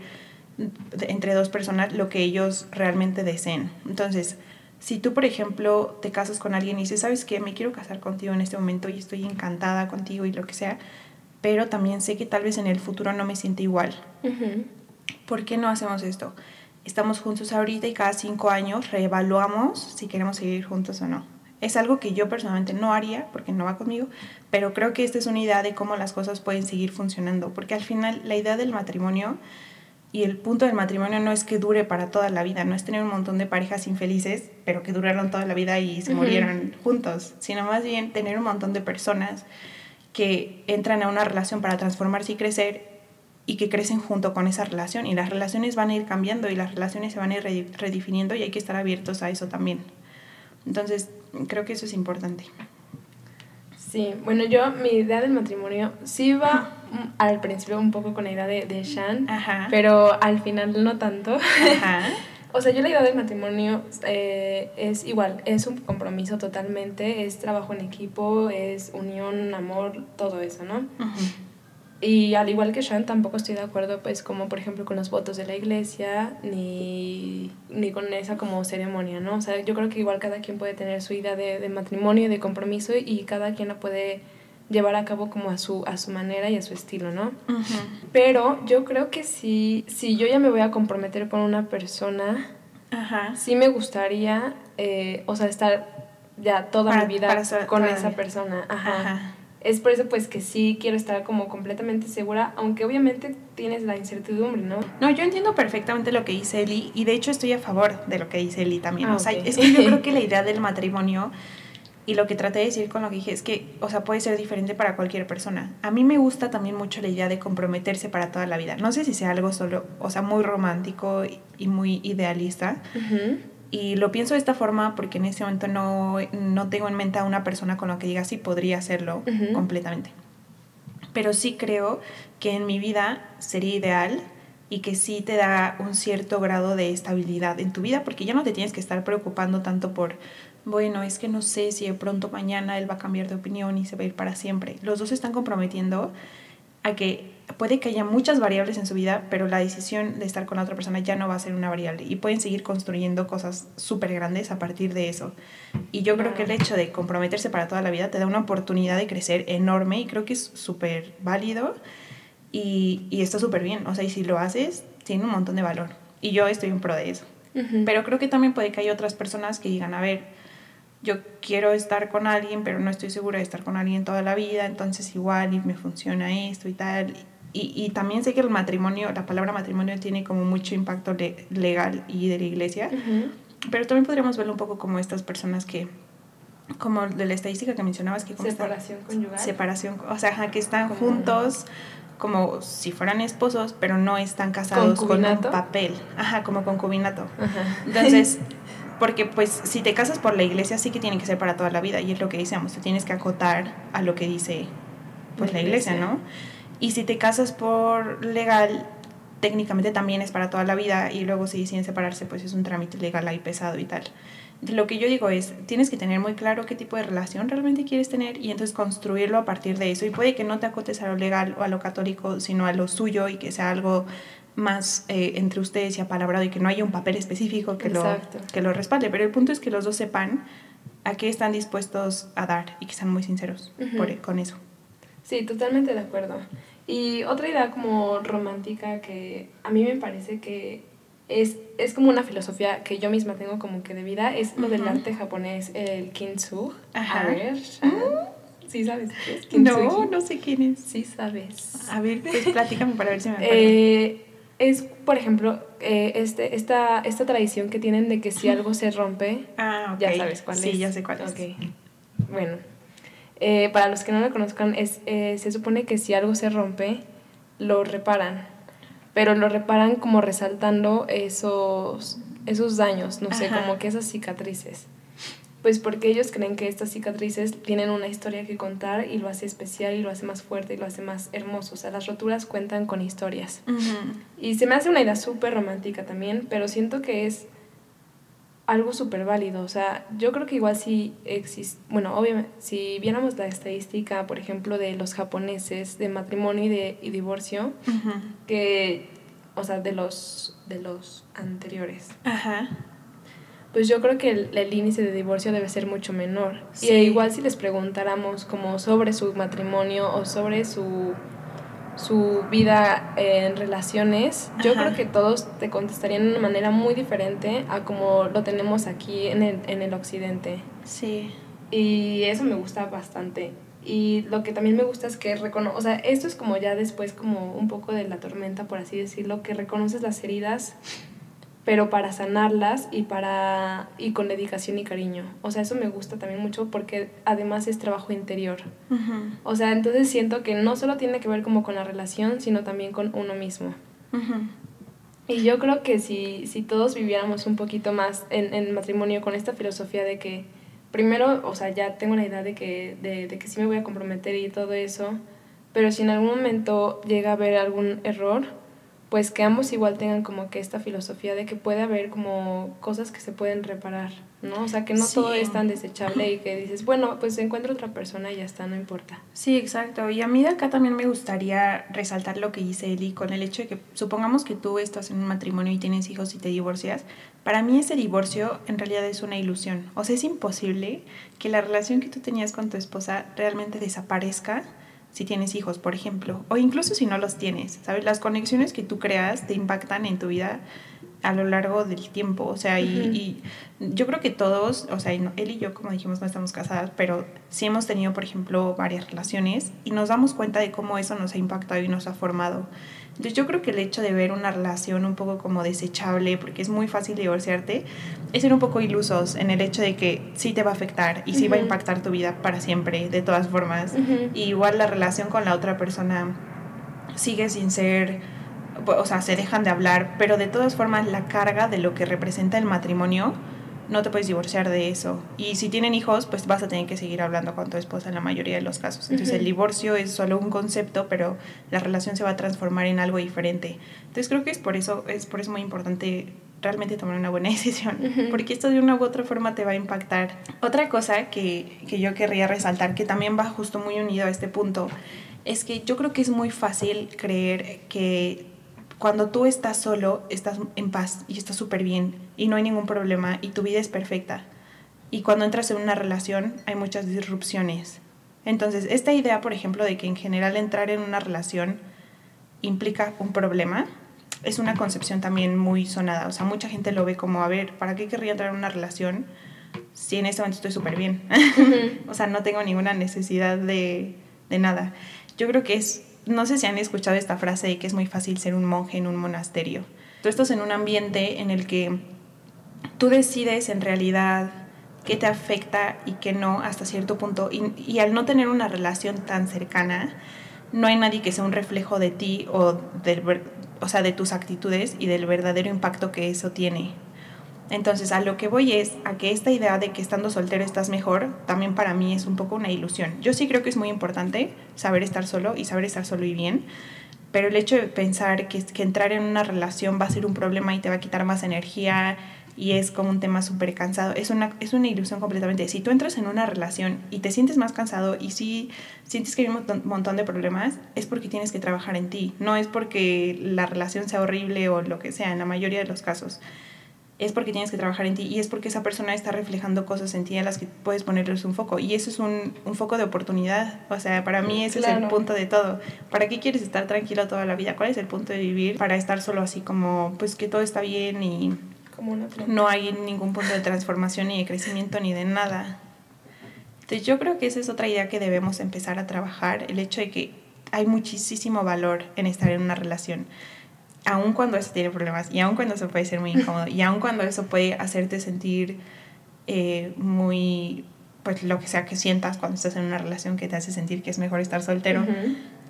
entre dos personas lo que ellos realmente deseen. Entonces, si tú, por ejemplo, te casas con alguien y dices, ¿sabes qué? Me quiero casar contigo en este momento y estoy encantada contigo y lo que sea, pero también sé que tal vez en el futuro no me siente igual. ¿Por qué no hacemos esto? Estamos juntos ahorita y cada cinco años reevaluamos si queremos seguir juntos o no. Es algo que yo personalmente no haría porque no va conmigo, pero creo que esta es una idea de cómo las cosas pueden seguir funcionando, porque al final la idea del matrimonio y el punto del matrimonio no es que dure para toda la vida, no es tener un montón de parejas infelices, pero que duraron toda la vida y se murieron juntos, sino más bien tener un montón de personas que entran a una relación para transformarse y crecer y que crecen junto con esa relación. Y las relaciones van a ir cambiando y las relaciones se van a ir redefiniendo y hay que estar abiertos a eso también. Entonces, creo que eso es importante. Sí, bueno, yo mi idea del matrimonio sí iba al principio un poco con la idea de, de Shan, pero al final no tanto. o sea, yo la idea del matrimonio eh, es igual, es un compromiso totalmente, es trabajo en equipo, es unión, amor, todo eso, ¿no? Y al igual que Sean, tampoco estoy de acuerdo, pues, como por ejemplo con los votos de la iglesia, ni, ni con esa como ceremonia, ¿no? O sea, yo creo que igual cada quien puede tener su idea de, de matrimonio de compromiso y cada quien la puede llevar a cabo como a su, a su manera y a su estilo, ¿no? Pero yo creo que si, si yo ya me voy a comprometer con una persona, sí me gustaría, eh, o sea, estar ya toda mi vida con esa persona. Ajá es por eso pues que sí quiero estar como completamente segura, aunque obviamente tienes la incertidumbre, ¿no? No, yo entiendo perfectamente lo que dice Eli y de hecho estoy a favor de lo que dice Eli también. Ah, o sea, es que yo creo que la idea del matrimonio y lo que traté de decir con lo que dije es que, o sea, puede ser diferente para cualquier persona. A mí me gusta también mucho la idea de comprometerse para toda la vida. No sé si sea algo solo, o sea, muy romántico y muy idealista, y lo pienso de esta forma porque en este momento no, no tengo en mente a una persona con la que diga sí podría hacerlo completamente. Pero sí creo que en mi vida sería ideal y que sí te da un cierto grado de estabilidad en tu vida porque ya no te tienes que estar preocupando tanto por, bueno, es que no sé si de pronto mañana él va a cambiar de opinión y se va a ir para siempre. Los dos se están comprometiendo a que puede que haya muchas variables en su vida, pero la decisión de estar con la otra persona ya no va a ser una variable y pueden seguir construyendo cosas súper grandes a partir de eso. Y yo creo que el hecho de comprometerse para toda la vida te da una oportunidad de crecer enorme y creo que es súper válido y, y está súper bien. O sea, y si lo haces, tiene un montón de valor. Y yo estoy en pro de eso. Pero creo que también puede que haya otras personas que digan, a ver, yo quiero estar con alguien, pero no estoy segura de estar con alguien toda la vida, entonces igual y me funciona esto y tal. Y, y también sé que el matrimonio, la palabra matrimonio tiene como mucho impacto legal y de la iglesia, pero también podríamos verlo un poco como estas personas que, como de la estadística que mencionabas, que... Separación conyugal. Separación, o sea, que están juntos como si fueran esposos, pero no están casados con un papel. Ajá, como concubinato. Ajá. Entonces... porque pues si te casas por la iglesia sí que tiene que ser para toda la vida y es lo que decíamos, te tienes que acotar a lo que dice pues la iglesia, ¿no? Y si te casas por legal, técnicamente también es para toda la vida y luego si deciden separarse, pues es un trámite legal ahí pesado y tal. Lo que yo digo es, tienes que tener muy claro qué tipo de relación realmente quieres tener y entonces construirlo a partir de eso. Y puede que no te acotes a lo legal o a lo católico, sino a lo suyo y que sea algo más eh, entre ustedes y apalabrado y que no haya un papel específico que lo, que lo respalde. Pero el punto es que los dos sepan a qué están dispuestos a dar y que sean muy sinceros por, con eso. Sí, totalmente de acuerdo. Y otra idea como romántica que a mí me parece que es, es como una filosofía que yo misma tengo como que de vida, es lo del arte japonés, el kintsugi. A ver, ¿Sí sabes quién es? no, no sé quién es. Sí sabes. A ver, pues platícame para ver si me acuerdo. Eh, es, por ejemplo, eh, este, esta, esta tradición que tienen de que si algo se rompe, ah, ya sabes cuál es. Sí, ya sé cuál es. Bueno, eh, para los que no lo conozcan, es, eh, se supone que si algo se rompe, lo reparan, pero lo reparan como resaltando esos, esos daños, no sé, como que esas cicatrices. Pues porque ellos creen que estas cicatrices tienen una historia que contar y lo hace especial y lo hace más fuerte y lo hace más hermoso. O sea, las roturas cuentan con historias. Y se me hace una idea súper romántica también, pero siento que es algo súper válido. O sea, yo creo que igual si existe, bueno, obviamente, si viéramos la estadística, por ejemplo, de los japoneses de matrimonio y de y divorcio, que, o sea, de los, de los anteriores. Ajá pues yo creo que el, índice de divorcio debe ser mucho menor. Y igual si les preguntáramos como sobre su matrimonio o sobre su, su vida en relaciones, yo creo que todos te contestarían de una manera muy diferente a como lo tenemos aquí en el, en el occidente. Sí. Y eso me gusta bastante. Y lo que también me gusta es que reconoce, o sea, esto es como ya después como un poco de la tormenta, por así decirlo, que reconoces las heridas pero para sanarlas y para y con dedicación y cariño. O sea, eso me gusta también mucho porque además es trabajo interior. O sea, entonces siento que no solo tiene que ver como con la relación, sino también con uno mismo. Y yo creo que si, si todos viviéramos un poquito más en, en matrimonio con esta filosofía de que primero, o sea, ya tengo la idea de que, de, de que sí me voy a comprometer y todo eso, pero si en algún momento llega a haber algún error, pues que ambos igual tengan como que esta filosofía de que puede haber como cosas que se pueden reparar, ¿no? O sea, que no todo es tan desechable y que dices, bueno, pues encuentro otra persona y ya está, no importa. Sí, exacto. Y a mí de acá también me gustaría resaltar lo que dice Eli con el hecho de que supongamos que tú estás en un matrimonio y tienes hijos y te divorcias, para mí ese divorcio en realidad es una ilusión. O sea, es imposible que la relación que tú tenías con tu esposa realmente desaparezca si tienes hijos, por ejemplo, o incluso si no los tienes, ¿sabes? Las conexiones que tú creas te impactan en tu vida a lo largo del tiempo, o sea, y, yo creo que todos, o sea, él y yo, como dijimos, no estamos casadas, pero sí hemos tenido, por ejemplo, varias relaciones y nos damos cuenta de cómo eso nos ha impactado y nos ha formado. Entonces yo creo que el hecho de ver una relación un poco como desechable, porque es muy fácil divorciarte, es ser un poco ilusos en el hecho de que sí te va a afectar y sí va a impactar tu vida para siempre, de todas formas. y igual la relación con la otra persona sigue sin ser, o sea, se dejan de hablar, pero de todas formas la carga de lo que representa el matrimonio no te puedes divorciar de eso. Y si tienen hijos, pues vas a tener que seguir hablando con tu esposa en la mayoría de los casos. Entonces el divorcio es solo un concepto, pero la relación se va a transformar en algo diferente. Entonces creo que es por eso, es por eso muy importante realmente tomar una buena decisión, porque esto de una u otra forma te va a impactar. Otra cosa que, que yo querría resaltar, que también va justo muy unido a este punto, es que yo creo que es muy fácil creer que cuando tú estás solo, estás en paz y estás súper bien y no hay ningún problema y tu vida es perfecta. Y cuando entras en una relación hay muchas disrupciones. Entonces, esta idea, por ejemplo, de que en general entrar en una relación implica un problema, es una concepción también muy sonada. O sea, mucha gente lo ve como, a ver, ¿para qué querría entrar en una relación si en este momento estoy súper bien? o sea, no tengo ninguna necesidad de, de nada. Yo creo que es no sé si han escuchado esta frase de que es muy fácil ser un monje en un monasterio. Tú estás en un ambiente en el que tú decides en realidad qué te afecta y qué no hasta cierto punto. Y, al no tener una relación tan cercana, no hay nadie que sea un reflejo de ti o, del, o sea, de tus actitudes y del verdadero impacto que eso tiene. Entonces, a lo que voy es a que esta idea de que estando soltero estás mejor, también para mí es un poco una ilusión. Yo sí creo que es muy importante saber estar solo y saber estar solo y bien, pero el hecho de pensar que, que entrar en una relación va a ser un problema y te va a quitar más energía y es como un tema súper cansado, es una, es una ilusión completamente. Si tú entras en una relación y te sientes más cansado y si sientes que hay un montón de problemas, es porque tienes que trabajar en ti, no es porque la relación sea horrible o lo que sea, en la mayoría de los casos es porque tienes que trabajar en ti y es porque esa persona está reflejando cosas en ti a las que puedes ponerles un foco. Y eso es un, un foco de oportunidad. O sea, para mí ese es el punto de todo. ¿Para qué quieres estar tranquilo toda la vida? ¿Cuál es el punto de vivir para estar solo así como, pues que todo está bien y no hay ningún punto de transformación ni de crecimiento ni de nada? Entonces yo creo que esa es otra idea que debemos empezar a trabajar, el hecho de que hay muchísimo valor en estar en una relación, aun cuando eso tiene problemas, y aun cuando eso puede ser muy incómodo, y aun cuando eso puede hacerte sentir eh, muy, pues lo que sea que sientas cuando estás en una relación que te hace sentir que es mejor estar soltero,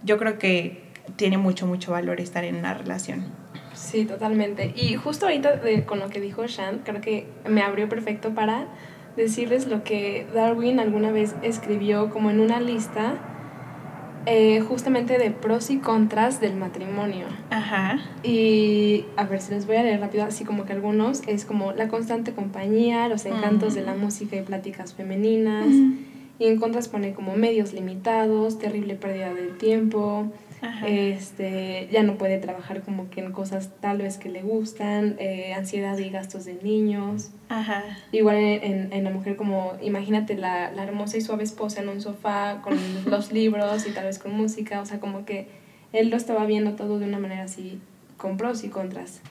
yo creo que tiene mucho, mucho valor estar en una relación. Sí, totalmente. Y justo ahorita con lo que dijo Shan, creo que me abrió perfecto para decirles lo que Darwin alguna vez escribió como en una lista eh, justamente de pros y contras del matrimonio. Ajá. Y a ver si les voy a leer rápido, así como que algunos es como la constante compañía, los encantos de la música y pláticas femeninas. Y en contras pone como medios limitados, terrible pérdida del tiempo, este, ya no puede trabajar como que en cosas tal vez que le gustan, eh, ansiedad y gastos de niños. Ajá. Igual en, en, la mujer como, imagínate la, la, hermosa y suave esposa en un sofá con los libros y tal vez con música, o sea, como que él lo estaba viendo todo de una manera así, con pros y contras.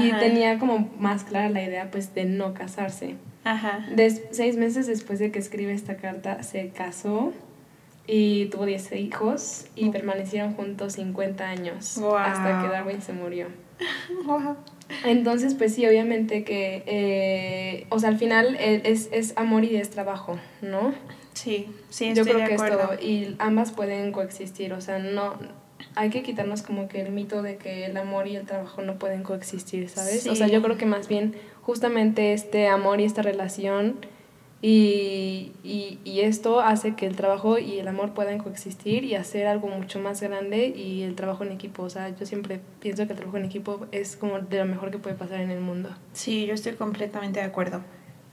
Y tenía como más clara la idea pues de no casarse. Ajá. seis meses después de que escribe esta carta, se casó y tuvo 10 hijos y permanecieron juntos 50 años hasta que Darwin se murió. Entonces, pues sí, obviamente que, eh, o sea, al final e, es, es amor y es trabajo, ¿no? Sí, sí, Yo creo que es todo. Y ambas pueden coexistir, o sea, no, hay que quitarnos como que el mito de que el amor y el trabajo no pueden coexistir, ¿sabes? O sea, yo creo que más bien justamente este amor y esta relación y, y, y, esto hace que el trabajo y el amor puedan coexistir y hacer algo mucho más grande y el trabajo en equipo. O sea, yo siempre pienso que el trabajo en equipo es como de lo mejor que puede pasar en el mundo. Sí, yo estoy completamente de acuerdo.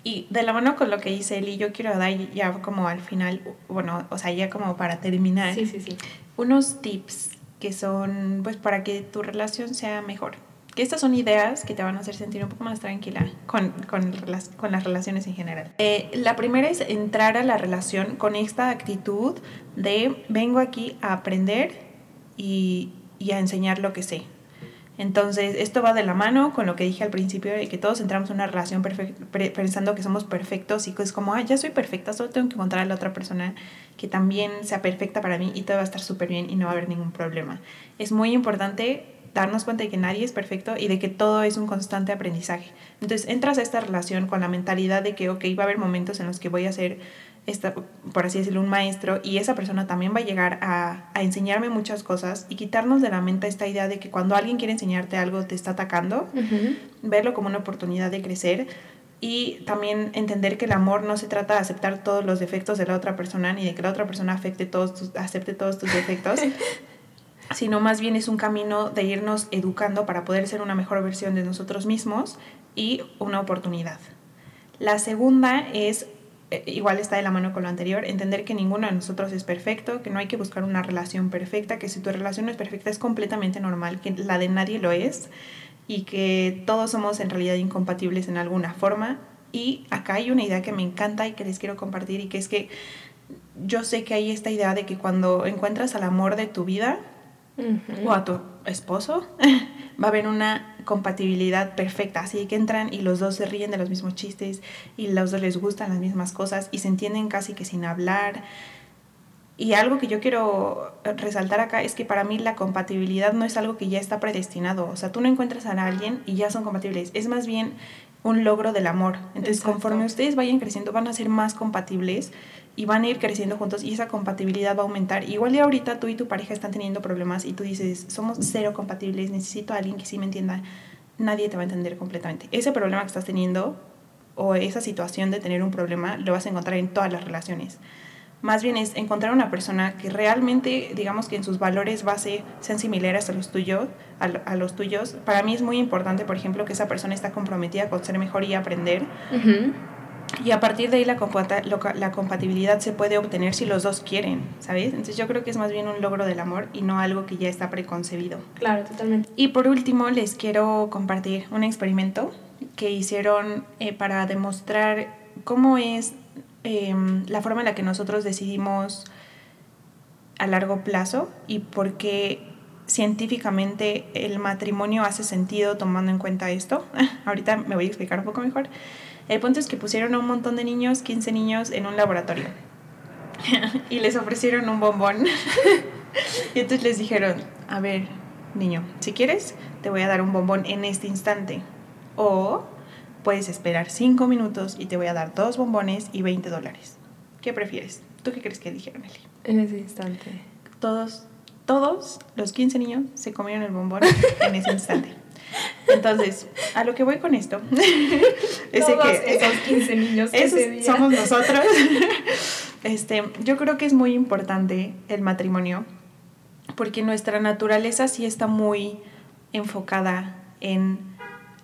Y de la mano con lo que dice Eli, yo quiero dar ya como al final, bueno, o sea, ya como para terminar, sí, sí, sí. unos tips que son pues para que tu relación sea mejor que estas son ideas que te van a hacer sentir un poco más tranquila con, con, las, con las relaciones en general. Eh, la primera es entrar a la relación con esta actitud de vengo aquí a aprender y, y a enseñar lo que sé. Entonces, esto va de la mano con lo que dije al principio, de que todos entramos en una relación pensando que somos perfectos y que es como, ah, ya soy perfecta, solo tengo que encontrar a la otra persona que también sea perfecta para mí y todo va a estar súper bien y no va a haber ningún problema. Es muy importante darnos cuenta de que nadie es perfecto y de que todo es un constante aprendizaje. Entonces entras a esta relación con la mentalidad de que, ok, va a haber momentos en los que voy a ser, esta, por así decirlo, un maestro y esa persona también va a llegar a, a, enseñarme muchas cosas y quitarnos de la mente esta idea de que cuando alguien quiere enseñarte algo te está atacando, verlo como una oportunidad de crecer. Y también entender que el amor no se trata de aceptar todos los defectos de la otra persona ni de que la otra persona afecte todos tus, acepte todos tus defectos, sino más bien es un camino de irnos educando para poder ser una mejor versión de nosotros mismos y una oportunidad. La segunda es, eh, igual está de la mano con lo anterior, entender que ninguno de nosotros es perfecto, que no hay que buscar una relación perfecta, que si tu relación no es perfecta es completamente normal, que la de nadie lo es y que todos somos en realidad incompatibles en alguna forma. Y acá hay una idea que me encanta y que les quiero compartir y que es que yo sé que hay esta idea de que cuando encuentras al amor de tu vida, o a tu esposo, va a haber una compatibilidad perfecta. Así que entran y los dos se ríen de los mismos chistes y los dos les gustan las mismas cosas y se entienden casi que sin hablar. Y algo que yo quiero resaltar acá es que para mí la compatibilidad no es algo que ya está predestinado. O sea, tú no encuentras a alguien y ya son compatibles. Es más bien un logro del amor. Entonces, conforme ustedes vayan creciendo, van a ser más compatibles y van a ir creciendo juntos y esa compatibilidad va a aumentar. Igual de ahorita tú y tu pareja están teniendo problemas y tú dices, somos cero compatibles, necesito a alguien que sí me entienda. Nadie te va a entender completamente. Ese problema que estás teniendo o esa situación de tener un problema lo vas a encontrar en todas las relaciones. Más bien es encontrar una persona que realmente, digamos que en sus valores base sean similares a los tuyos, a, los tuyos. Para mí es muy importante, por ejemplo, que esa persona está comprometida con ser mejor y aprender. Y a partir de ahí la, la compatibilidad se puede obtener si los dos quieren, ¿sabes? Entonces yo creo que es más bien un logro del amor y no algo que ya está preconcebido. Claro, totalmente. Y por último les quiero compartir un experimento que hicieron eh, para demostrar cómo es em, la forma en la que nosotros decidimos a largo plazo y por qué científicamente el matrimonio hace sentido tomando en cuenta esto. Ahorita me voy a explicar un poco mejor. El punto es que pusieron a un montón de niños, 15 niños, en un laboratorio. y les ofrecieron un bombón. y entonces les dijeron, a ver, niño, si quieres, te voy a dar un bombón en este instante. O puedes esperar cinco minutos y te voy a dar dos bombones y 20 dólares. ¿Qué prefieres? ¿Tú qué crees que dijeron, Eli? En ese instante. Todos, todos los 15 niños se comieron el bombón en ese instante. Entonces, a lo que voy con esto es que esos 15 niños ese somos nosotros. Este, yo creo que es muy importante el matrimonio porque nuestra naturaleza sí está muy enfocada en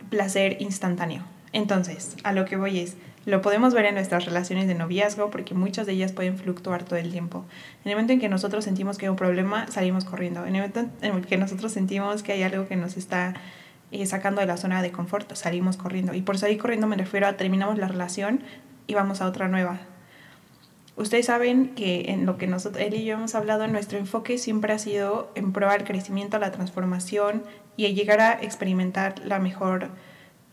placer instantáneo. Entonces, a lo que voy es, lo podemos ver en nuestras relaciones de noviazgo porque muchas de ellas pueden fluctuar todo el tiempo. En el momento en que nosotros sentimos que hay un problema, salimos corriendo. En el momento en que nosotros sentimos que hay algo que nos está eh, sacando de la zona de confort, salimos corriendo. Y por salir corriendo me refiero a terminamos la relación y vamos a otra nueva. Ustedes saben que en lo que nosotros, él y yo hemos hablado, nuestro enfoque siempre ha sido en probar el crecimiento, la transformación y llegar a experimentar la mejor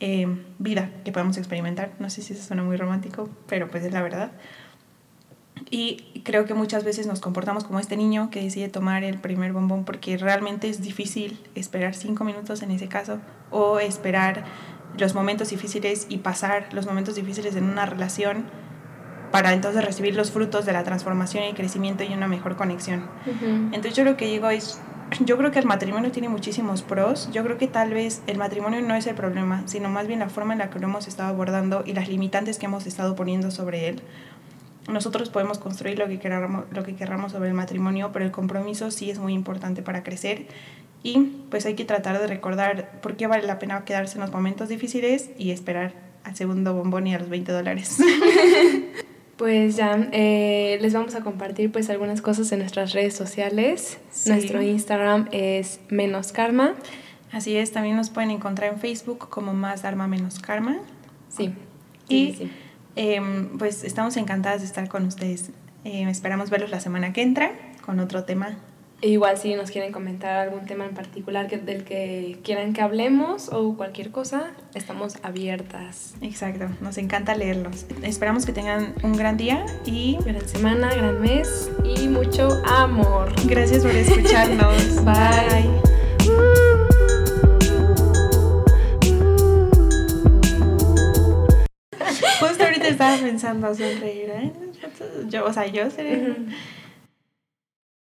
eh, vida que podemos experimentar. No sé si eso suena muy romántico, pero pues es la verdad. Y creo que muchas veces nos comportamos como este niño que decide tomar el primer bombón porque realmente es difícil esperar cinco minutos en ese caso o esperar los momentos difíciles y pasar los momentos difíciles en una relación para entonces recibir los frutos de la transformación y crecimiento y una mejor conexión. Entonces yo lo que digo es, yo creo que el matrimonio tiene muchísimos pros, yo creo que tal vez el matrimonio no es el problema, sino más bien la forma en la que lo hemos estado abordando y las limitantes que hemos estado poniendo sobre él. Nosotros podemos construir lo que queramos, lo que queramos sobre el matrimonio, pero el compromiso sí es muy importante para crecer y pues hay que tratar de recordar por qué vale la pena quedarse en los momentos difíciles y esperar al segundo bombón y a los 20 dólares. Pues ya eh, les vamos a compartir pues algunas cosas en nuestras redes sociales. Nuestro Instagram es menos karma. Así es, también nos pueden encontrar en Facebook como más Dharma menos karma. Sí. y em, pues estamos encantadas de estar con ustedes. Eh, esperamos verlos la semana que entra con otro tema Igual si nos quieren comentar algún tema en particular que, del que quieran que hablemos o cualquier cosa, estamos abiertas. Exacto, nos encanta leerlos. Esperamos que tengan un gran día y gran semana, gran mes y mucho amor. Gracias por escucharnos. Bye. Justo ahorita estaba pensando sonreír, ¿eh? Yo, o sea, yo seré...